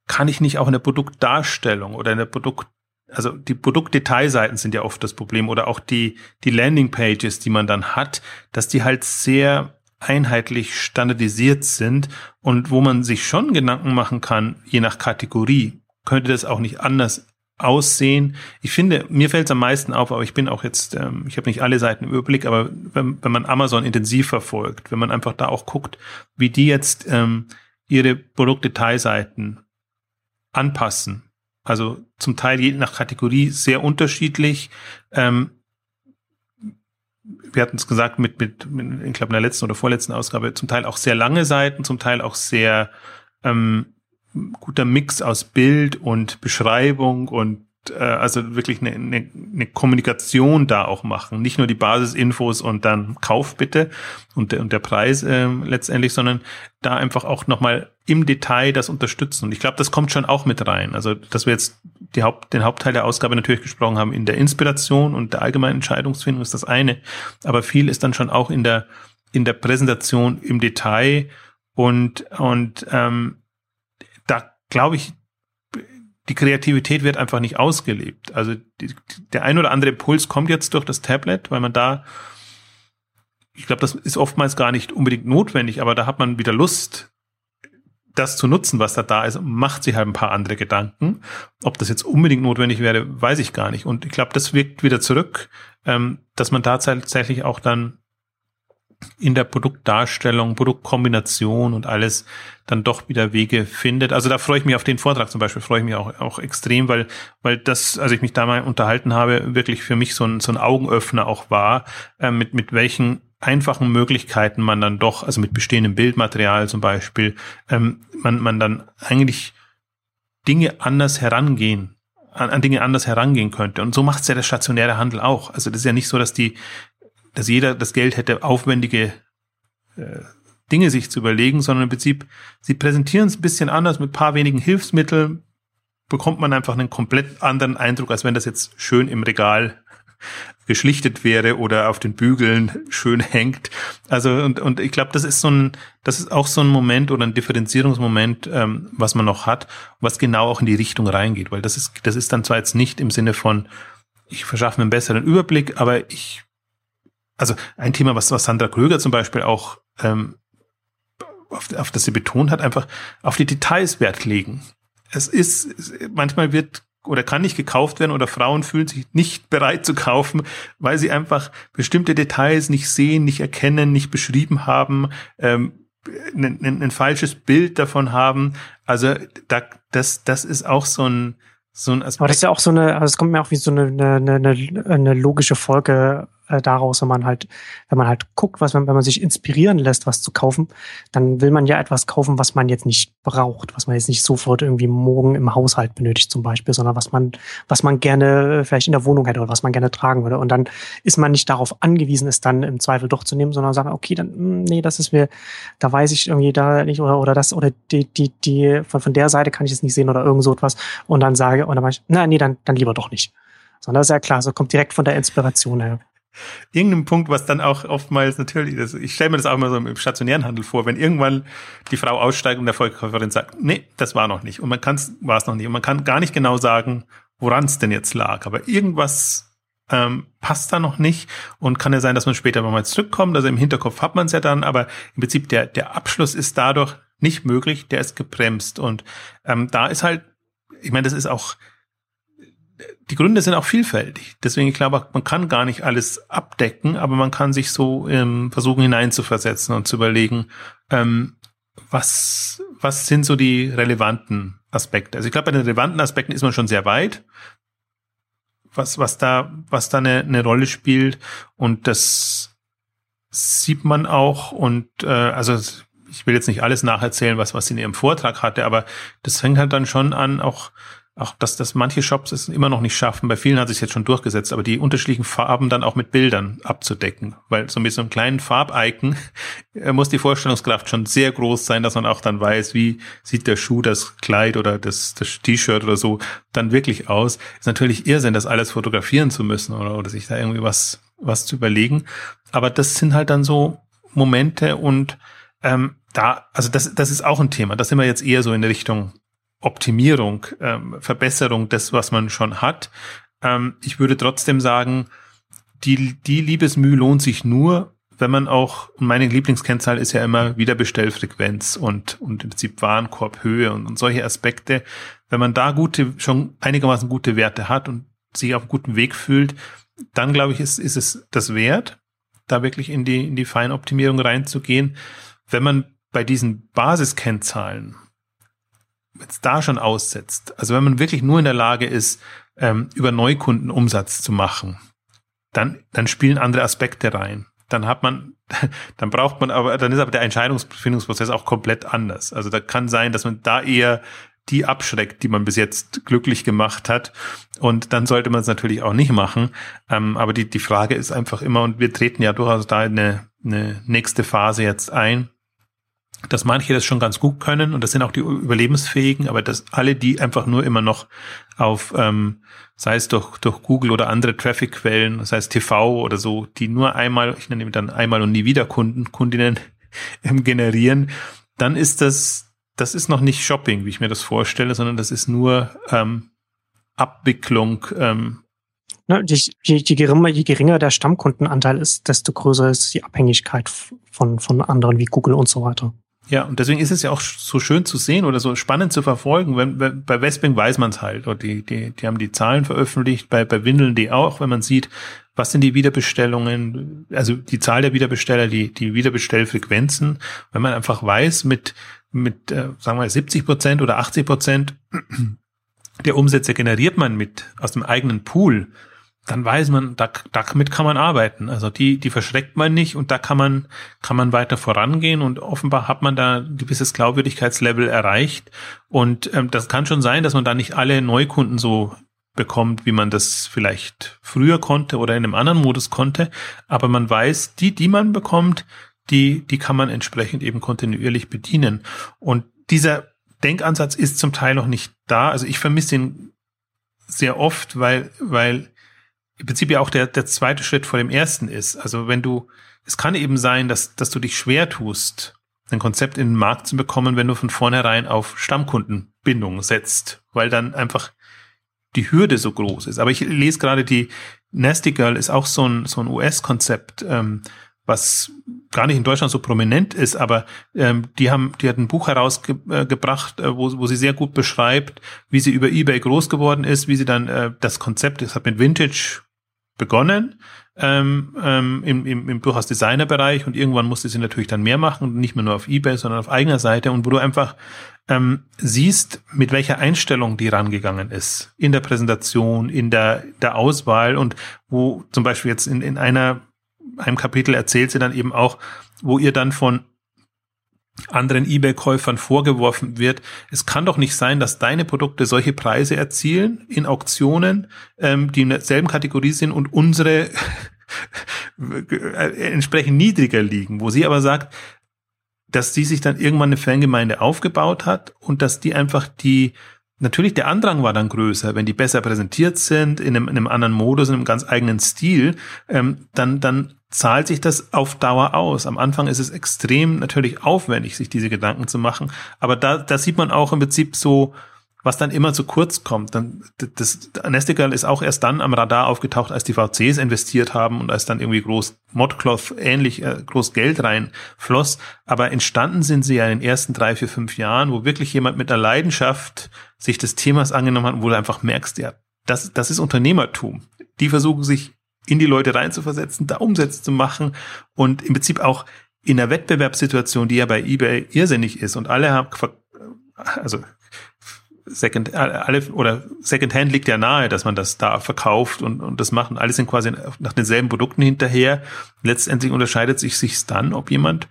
kann ich nicht auch in der Produktdarstellung oder in der Produkt also die Produktdetailseiten sind ja oft das Problem oder auch die, die Landingpages, die man dann hat, dass die halt sehr einheitlich standardisiert sind und wo man sich schon Gedanken machen kann, je nach Kategorie, könnte das auch nicht anders aussehen. Ich finde, mir fällt es am meisten auf, aber ich bin auch jetzt, ähm, ich habe nicht alle Seiten im Überblick, aber wenn, wenn man Amazon intensiv verfolgt, wenn man einfach da auch guckt, wie die jetzt ähm, ihre Produktdetailseiten anpassen, also zum Teil je nach Kategorie sehr unterschiedlich. Ähm, wir hatten es gesagt mit, mit, mit, ich glaube in der letzten oder vorletzten Ausgabe, zum Teil auch sehr lange Seiten, zum Teil auch sehr ähm, guter Mix aus Bild und Beschreibung und äh, also wirklich eine, eine, eine Kommunikation da auch machen. Nicht nur die Basisinfos und dann Kauf bitte und der, und der Preis äh, letztendlich, sondern da einfach auch nochmal im Detail das unterstützen. Und ich glaube, das kommt schon auch mit rein. Also, dass wir jetzt die Haupt, den Hauptteil der Ausgabe natürlich gesprochen haben in der Inspiration und der allgemeinen Entscheidungsfindung ist das eine. Aber viel ist dann schon auch in der, in der Präsentation im Detail und, und ähm, glaube ich, die Kreativität wird einfach nicht ausgelebt. Also die, der ein oder andere Impuls kommt jetzt durch das Tablet, weil man da, ich glaube, das ist oftmals gar nicht unbedingt notwendig, aber da hat man wieder Lust, das zu nutzen, was da da ist, macht sich halt ein paar andere Gedanken. Ob das jetzt unbedingt notwendig wäre, weiß ich gar nicht. Und ich glaube, das wirkt wieder zurück, ähm, dass man da tatsächlich auch dann in der Produktdarstellung, Produktkombination und alles dann doch wieder Wege findet. Also da freue ich mich auf den Vortrag zum Beispiel, freue ich mich auch, auch extrem, weil, weil das, als ich mich da mal unterhalten habe, wirklich für mich so ein, so ein Augenöffner auch war, äh, mit, mit welchen einfachen Möglichkeiten man dann doch, also mit bestehendem Bildmaterial zum Beispiel, ähm, man, man dann eigentlich Dinge anders herangehen an, an Dinge anders herangehen könnte. Und so macht es ja der stationäre Handel auch. Also das ist ja nicht so, dass die, dass jeder das Geld hätte, aufwendige äh, Dinge sich zu überlegen, sondern im Prinzip, sie präsentieren es ein bisschen anders mit paar wenigen Hilfsmitteln, bekommt man einfach einen komplett anderen Eindruck, als wenn das jetzt schön im Regal geschlichtet wäre oder auf den Bügeln schön hängt. Also und, und ich glaube, das ist so ein, das ist auch so ein Moment oder ein Differenzierungsmoment, ähm, was man noch hat, was genau auch in die Richtung reingeht, weil das ist, das ist dann zwar jetzt nicht im Sinne von, ich verschaffe mir einen besseren Überblick, aber ich also ein Thema, was, was Sandra Kröger zum Beispiel auch, ähm, auf, auf das sie betont hat, einfach auf die Details Wert legen. Es ist, manchmal wird oder kann nicht gekauft werden oder Frauen fühlen sich nicht bereit zu kaufen, weil sie einfach bestimmte Details nicht sehen, nicht erkennen, nicht beschrieben haben, ähm, ein, ein, ein falsches Bild davon haben. Also da, das, das ist auch so ein, so ein Aspekt. Aber das ist ja auch so eine, also es kommt mir auch wie so eine, eine, eine, eine logische Folge äh, daraus, wenn man halt, wenn man halt guckt, was man, wenn man sich inspirieren lässt, was zu kaufen, dann will man ja etwas kaufen, was man jetzt nicht braucht, was man jetzt nicht sofort irgendwie morgen im Haushalt benötigt zum Beispiel, sondern was man, was man gerne vielleicht in der Wohnung hätte oder was man gerne tragen würde. Und dann ist man nicht darauf angewiesen, es dann im Zweifel doch zu nehmen, sondern sagt, okay, dann, hm, nee, das ist mir, da weiß ich irgendwie da nicht oder, oder das, oder die, die, die, von, von der Seite kann ich es nicht sehen oder irgend so etwas. Und dann sage, und dann mache ich, na, nee, dann, dann lieber doch nicht. Sondern das ist ja klar, so kommt direkt von der Inspiration her. Irgendeinem Punkt, was dann auch oftmals natürlich, das, ich stelle mir das auch immer so im stationären Handel vor, wenn irgendwann die Frau aussteigt und der Verkäuferin sagt, nee, das war noch nicht. Und man kann war es noch nicht. Und man kann gar nicht genau sagen, woran es denn jetzt lag, aber irgendwas ähm, passt da noch nicht. Und kann ja sein, dass man später mal zurückkommt, also im Hinterkopf hat man es ja dann, aber im Prinzip der, der Abschluss ist dadurch nicht möglich, der ist gebremst. Und ähm, da ist halt, ich meine, das ist auch die Gründe sind auch vielfältig. Deswegen, ich glaube, man kann gar nicht alles abdecken, aber man kann sich so ähm, versuchen hineinzuversetzen und zu überlegen, ähm, was, was sind so die relevanten Aspekte. Also ich glaube, bei den relevanten Aspekten ist man schon sehr weit, was, was da, was da eine, eine Rolle spielt. Und das sieht man auch. Und äh, also ich will jetzt nicht alles nacherzählen, was, was sie in ihrem Vortrag hatte, aber das fängt halt dann schon an, auch auch dass, dass manche Shops es immer noch nicht schaffen, bei vielen hat sich jetzt schon durchgesetzt, aber die unterschiedlichen Farben dann auch mit Bildern abzudecken. Weil so mit so einem kleinen Farbicon muss die Vorstellungskraft schon sehr groß sein, dass man auch dann weiß, wie sieht der Schuh, das Kleid oder das, das T-Shirt oder so dann wirklich aus. Ist natürlich Irrsinn, das alles fotografieren zu müssen oder, oder sich da irgendwie was, was zu überlegen. Aber das sind halt dann so Momente und ähm, da, also das, das ist auch ein Thema. Das sind wir jetzt eher so in Richtung Optimierung, ähm, Verbesserung des, was man schon hat. Ähm, ich würde trotzdem sagen, die, die Liebesmühe lohnt sich nur, wenn man auch, meine Lieblingskennzahl ist ja immer Wiederbestellfrequenz und, und im Prinzip Warenkorbhöhe und, und solche Aspekte. Wenn man da gute, schon einigermaßen gute Werte hat und sich auf einem guten Weg fühlt, dann glaube ich, ist, ist es das wert, da wirklich in die, in die Feinoptimierung reinzugehen. Wenn man bei diesen Basiskennzahlen jetzt da schon aussetzt, also wenn man wirklich nur in der Lage ist, ähm, über Neukunden Umsatz zu machen, dann, dann spielen andere Aspekte rein. Dann hat man, dann braucht man aber, dann ist aber der Entscheidungsfindungsprozess auch komplett anders. Also da kann sein, dass man da eher die abschreckt, die man bis jetzt glücklich gemacht hat. Und dann sollte man es natürlich auch nicht machen. Ähm, aber die, die Frage ist einfach immer, und wir treten ja durchaus da eine, eine nächste Phase jetzt ein, dass manche das schon ganz gut können und das sind auch die Überlebensfähigen, aber dass alle, die einfach nur immer noch auf, ähm, sei es durch, durch Google oder andere Traffic-Quellen, sei es TV oder so, die nur einmal, ich nenne dann einmal und nie wieder Kunden, Kundinnen ähm, generieren, dann ist das, das ist noch nicht Shopping, wie ich mir das vorstelle, sondern das ist nur ähm, Abwicklung ähm, Ne, je, je, je, geringer, je geringer der Stammkundenanteil ist, desto größer ist die Abhängigkeit von, von anderen wie Google und so weiter. Ja, und deswegen ist es ja auch so schön zu sehen oder so spannend zu verfolgen. Wenn, wenn bei Westwing weiß man es halt. Und die, die, die haben die Zahlen veröffentlicht, bei, bei Windeln.de auch, wenn man sieht, was sind die Wiederbestellungen, also die Zahl der Wiederbesteller, die, die Wiederbestellfrequenzen. Wenn man einfach weiß, mit, mit äh, sagen wir 70 Prozent oder 80 Prozent der Umsätze generiert man mit aus dem eigenen Pool, dann weiß man, da, damit kann man arbeiten. Also die, die verschreckt man nicht und da kann man, kann man weiter vorangehen und offenbar hat man da ein gewisses Glaubwürdigkeitslevel erreicht. Und ähm, das kann schon sein, dass man da nicht alle Neukunden so bekommt, wie man das vielleicht früher konnte oder in einem anderen Modus konnte. Aber man weiß, die, die man bekommt, die, die kann man entsprechend eben kontinuierlich bedienen. Und dieser Denkansatz ist zum Teil noch nicht da. Also ich vermisse ihn sehr oft, weil, weil im Prinzip ja auch der, der zweite Schritt vor dem ersten ist. Also wenn du, es kann eben sein, dass, dass du dich schwer tust, ein Konzept in den Markt zu bekommen, wenn du von vornherein auf Stammkundenbindung setzt, weil dann einfach die Hürde so groß ist. Aber ich lese gerade die Nasty Girl ist auch so ein, so ein US-Konzept, ähm, was gar nicht in Deutschland so prominent ist, aber ähm, die haben, die hat ein Buch herausgebracht, äh, wo, wo sie sehr gut beschreibt, wie sie über eBay groß geworden ist, wie sie dann äh, das Konzept, das hat mit Vintage begonnen ähm, ähm, im, im, im durchaus Designerbereich und irgendwann musste sie natürlich dann mehr machen, nicht mehr nur auf eBay, sondern auf eigener Seite. Und wo du einfach ähm, siehst, mit welcher Einstellung die rangegangen ist in der Präsentation, in der, der Auswahl und wo zum Beispiel jetzt in, in einer einem Kapitel erzählt sie dann eben auch, wo ihr dann von anderen eBay-Käufern vorgeworfen wird, es kann doch nicht sein, dass deine Produkte solche Preise erzielen in Auktionen, ähm, die in derselben Kategorie sind und unsere entsprechend niedriger liegen, wo sie aber sagt, dass sie sich dann irgendwann eine Fangemeinde aufgebaut hat und dass die einfach die natürlich der Andrang war dann größer, wenn die besser präsentiert sind, in einem, in einem anderen Modus, in einem ganz eigenen Stil, ähm, dann, dann zahlt sich das auf Dauer aus. Am Anfang ist es extrem natürlich aufwendig, sich diese Gedanken zu machen, aber da, da sieht man auch im Prinzip so, was dann immer zu kurz kommt. Dann, das, Nestigal ist auch erst dann am Radar aufgetaucht, als die VCs investiert haben und als dann irgendwie groß Modcloth ähnlich äh, groß Geld reinfloss. Aber entstanden sind sie ja in den ersten drei, vier, fünf Jahren, wo wirklich jemand mit einer Leidenschaft sich des Themas angenommen hat, wo du einfach merkst, ja, das, das ist Unternehmertum. Die versuchen sich in die Leute reinzuversetzen, da Umsätze zu machen und im Prinzip auch in der Wettbewerbssituation, die ja bei eBay irrsinnig ist und alle haben, also Second, alle, oder Secondhand liegt ja nahe, dass man das da verkauft und, und das machen. Alle sind quasi nach denselben Produkten hinterher. Letztendlich unterscheidet sich sich dann, ob jemand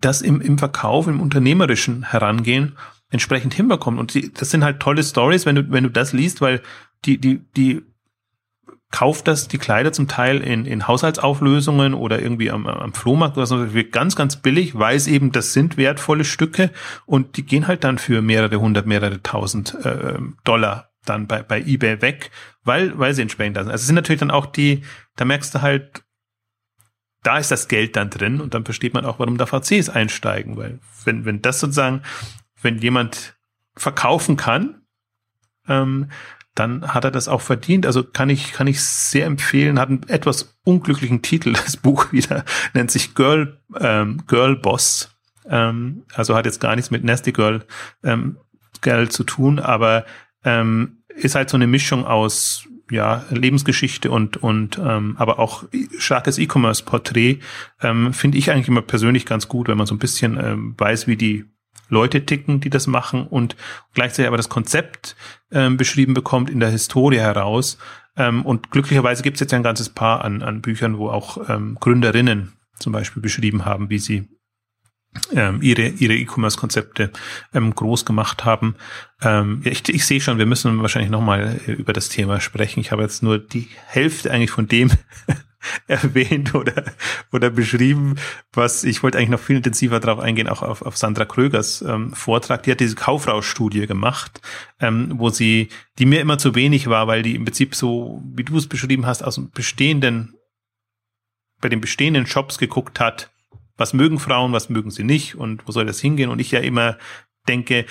das im, im Verkauf, im unternehmerischen Herangehen entsprechend hinbekommt. Und die, das sind halt tolle Stories, wenn du, wenn du das liest, weil die, die, die kauft das die Kleider zum Teil in, in Haushaltsauflösungen oder irgendwie am, am Flohmarkt oder so, ganz, ganz billig, weiß eben, das sind wertvolle Stücke und die gehen halt dann für mehrere hundert, mehrere tausend äh, Dollar dann bei, bei eBay weg, weil, weil sie entsprechend da sind. Also es sind natürlich dann auch die, da merkst du halt, da ist das Geld dann drin und dann versteht man auch, warum da VCs einsteigen, weil wenn, wenn das sozusagen, wenn jemand verkaufen kann, ähm, dann hat er das auch verdient. Also kann ich, kann ich sehr empfehlen, hat einen etwas unglücklichen Titel, das Buch wieder, nennt sich Girl, ähm, Girl Boss. Ähm, also hat jetzt gar nichts mit Nasty Girl, ähm, Girl zu tun, aber ähm, ist halt so eine Mischung aus ja, Lebensgeschichte und, und ähm, aber auch starkes E-Commerce-Porträt, ähm, finde ich eigentlich immer persönlich ganz gut, wenn man so ein bisschen ähm, weiß, wie die Leute ticken, die das machen und gleichzeitig aber das Konzept ähm, beschrieben bekommt in der Historie heraus. Ähm, und glücklicherweise gibt es jetzt ein ganzes Paar an, an Büchern, wo auch ähm, Gründerinnen zum Beispiel beschrieben haben, wie sie ähm, ihre ihre E-Commerce-Konzepte ähm, groß gemacht haben. Ähm, ich, ich sehe schon, wir müssen wahrscheinlich nochmal äh, über das Thema sprechen. Ich habe jetzt nur die Hälfte eigentlich von dem erwähnt oder, oder beschrieben, was ich wollte eigentlich noch viel intensiver darauf eingehen, auch auf, auf Sandra Krögers ähm, Vortrag. Die hat diese Kaufrauschstudie gemacht, ähm, wo sie, die mir immer zu wenig war, weil die im Prinzip so, wie du es beschrieben hast, aus dem bestehenden, bei den bestehenden Shops geguckt hat, was mögen Frauen, was mögen sie nicht und wo soll das hingehen? Und ich ja immer denke,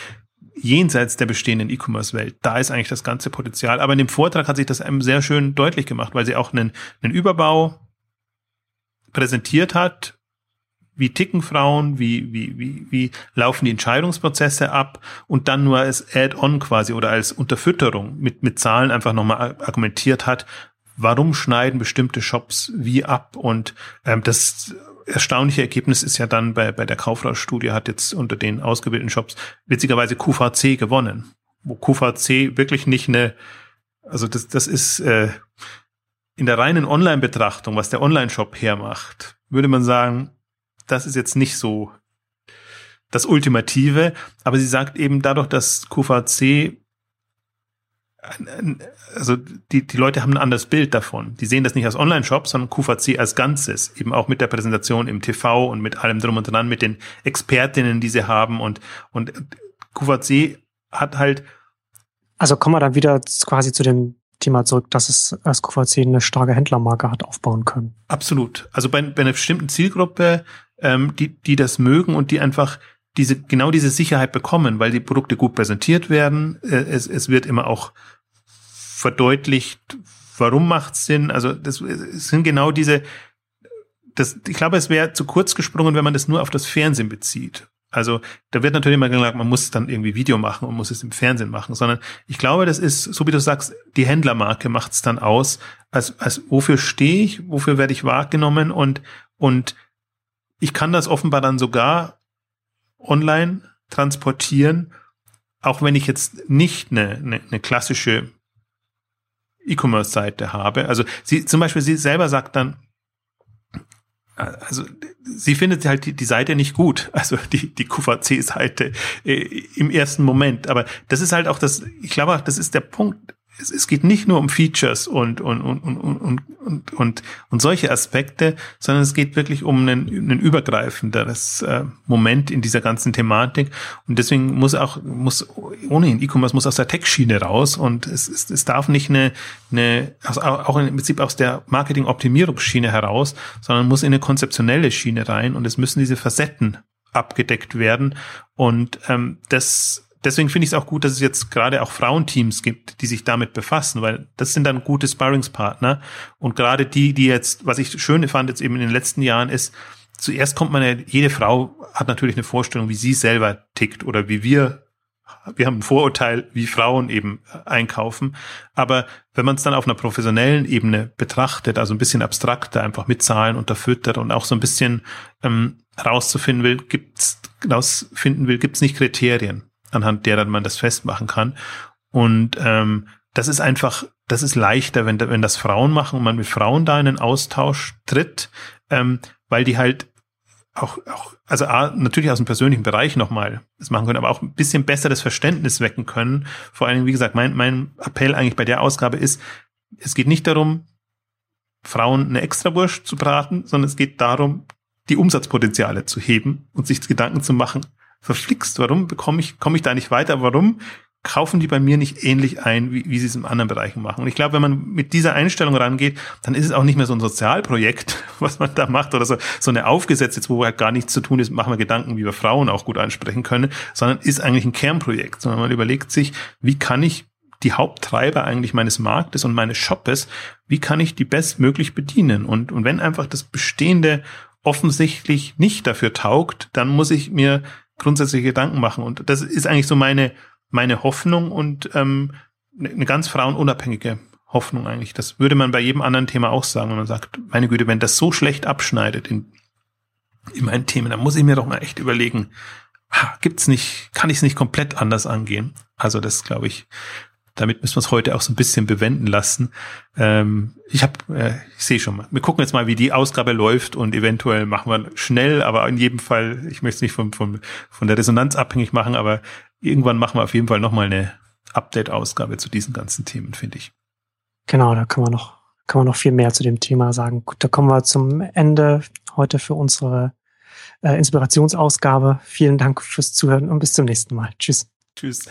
jenseits der bestehenden E-Commerce-Welt. Da ist eigentlich das ganze Potenzial. Aber in dem Vortrag hat sich das einem sehr schön deutlich gemacht, weil sie auch einen, einen Überbau präsentiert hat. Wie ticken Frauen? Wie, wie, wie, wie laufen die Entscheidungsprozesse ab? Und dann nur als Add-on quasi oder als Unterfütterung mit, mit Zahlen einfach nochmal argumentiert hat, warum schneiden bestimmte Shops wie ab? Und ähm, das erstaunliche Ergebnis ist ja dann bei, bei der Kaufrauschstudie hat jetzt unter den ausgewählten Shops witzigerweise QVC gewonnen. Wo QVC wirklich nicht eine, also das, das ist äh, in der reinen Online-Betrachtung, was der Online-Shop hermacht, würde man sagen, das ist jetzt nicht so das Ultimative, aber sie sagt eben dadurch, dass QVC also die, die Leute haben ein anderes Bild davon. Die sehen das nicht als Online-Shop, sondern QVC als Ganzes, eben auch mit der Präsentation im TV und mit allem drum und dran, mit den Expertinnen, die sie haben und, und QVC hat halt. Also kommen wir dann wieder quasi zu dem Thema zurück, dass es als QVC eine starke Händlermarke hat aufbauen können. Absolut. Also bei, bei einer bestimmten Zielgruppe, ähm, die, die das mögen und die einfach diese, genau diese Sicherheit bekommen, weil die Produkte gut präsentiert werden. Äh, es, es wird immer auch verdeutlicht, warum macht Sinn. Also das sind genau diese, das, ich glaube, es wäre zu kurz gesprungen, wenn man das nur auf das Fernsehen bezieht. Also da wird natürlich immer gesagt, man muss dann irgendwie Video machen und muss es im Fernsehen machen, sondern ich glaube, das ist, so wie du sagst, die Händlermarke macht es dann aus, als, als wofür stehe ich, wofür werde ich wahrgenommen und, und ich kann das offenbar dann sogar online transportieren, auch wenn ich jetzt nicht eine, eine, eine klassische E-Commerce-Seite habe. Also sie zum Beispiel, sie selber sagt dann, also sie findet halt die, die Seite nicht gut, also die, die QVC-Seite äh, im ersten Moment. Aber das ist halt auch das, ich glaube, das ist der Punkt. Es, es geht nicht nur um Features und, und, und, und, und, und, und, und solche Aspekte, sondern es geht wirklich um ein, ein übergreifenderes äh, Moment in dieser ganzen Thematik. Und deswegen muss auch, muss ohnehin E-Commerce muss aus der Tech-Schiene raus und es, es, es darf nicht eine, eine auch im Prinzip aus der Marketing-Optimierungsschiene heraus, sondern muss in eine konzeptionelle Schiene rein und es müssen diese Facetten abgedeckt werden. Und ähm, das deswegen finde ich es auch gut, dass es jetzt gerade auch Frauenteams gibt, die sich damit befassen, weil das sind dann gute Sparringspartner. Und gerade die, die jetzt, was ich schön fand jetzt eben in den letzten Jahren ist, zuerst kommt man ja, jede Frau hat natürlich eine Vorstellung, wie sie selber tickt oder wie wir wir haben ein Vorurteil, wie Frauen eben einkaufen. Aber wenn man es dann auf einer professionellen Ebene betrachtet, also ein bisschen abstrakter, einfach mit Zahlen unterfüttert und auch so ein bisschen ähm, herauszufinden will, gibt's herausfinden will, gibt's nicht Kriterien anhand derer man das festmachen kann. Und ähm, das ist einfach, das ist leichter, wenn, wenn das Frauen machen und man mit Frauen da in einen Austausch tritt, ähm, weil die halt auch, auch also A, natürlich aus dem persönlichen Bereich nochmal das machen können, aber auch ein bisschen besser das Verständnis wecken können. Vor allen Dingen, wie gesagt, mein, mein Appell eigentlich bei der Ausgabe ist, es geht nicht darum, Frauen eine Extrawurst zu braten, sondern es geht darum, die Umsatzpotenziale zu heben und sich Gedanken zu machen, verflixt, warum bekomme ich, komme ich da nicht weiter? Warum kaufen die bei mir nicht ähnlich ein, wie, wie sie es in anderen Bereichen machen? Und ich glaube, wenn man mit dieser Einstellung rangeht, dann ist es auch nicht mehr so ein Sozialprojekt, was man da macht oder so, so eine aufgesetzt, jetzt wo halt gar nichts zu tun ist, machen wir Gedanken, wie wir Frauen auch gut ansprechen können, sondern ist eigentlich ein Kernprojekt, sondern man überlegt sich, wie kann ich die Haupttreiber eigentlich meines Marktes und meines Shoppes, wie kann ich die bestmöglich bedienen? Und, und wenn einfach das Bestehende offensichtlich nicht dafür taugt, dann muss ich mir grundsätzliche Gedanken machen. Und das ist eigentlich so meine, meine Hoffnung und ähm, eine ganz frauenunabhängige Hoffnung eigentlich. Das würde man bei jedem anderen Thema auch sagen, wenn man sagt, meine Güte, wenn das so schlecht abschneidet in, in meinen Themen, dann muss ich mir doch mal echt überlegen, gibt's nicht, kann ich es nicht komplett anders angehen? Also das glaube ich, damit müssen wir es heute auch so ein bisschen bewenden lassen. Ähm, ich habe, äh, ich sehe schon mal. Wir gucken jetzt mal, wie die Ausgabe läuft und eventuell machen wir schnell, aber in jedem Fall, ich möchte es nicht von, von, von der Resonanz abhängig machen, aber irgendwann machen wir auf jeden Fall nochmal eine Update-Ausgabe zu diesen ganzen Themen, finde ich. Genau, da kann man noch, kann man noch viel mehr zu dem Thema sagen. Gut, da kommen wir zum Ende heute für unsere äh, Inspirationsausgabe. Vielen Dank fürs Zuhören und bis zum nächsten Mal. Tschüss. Tschüss.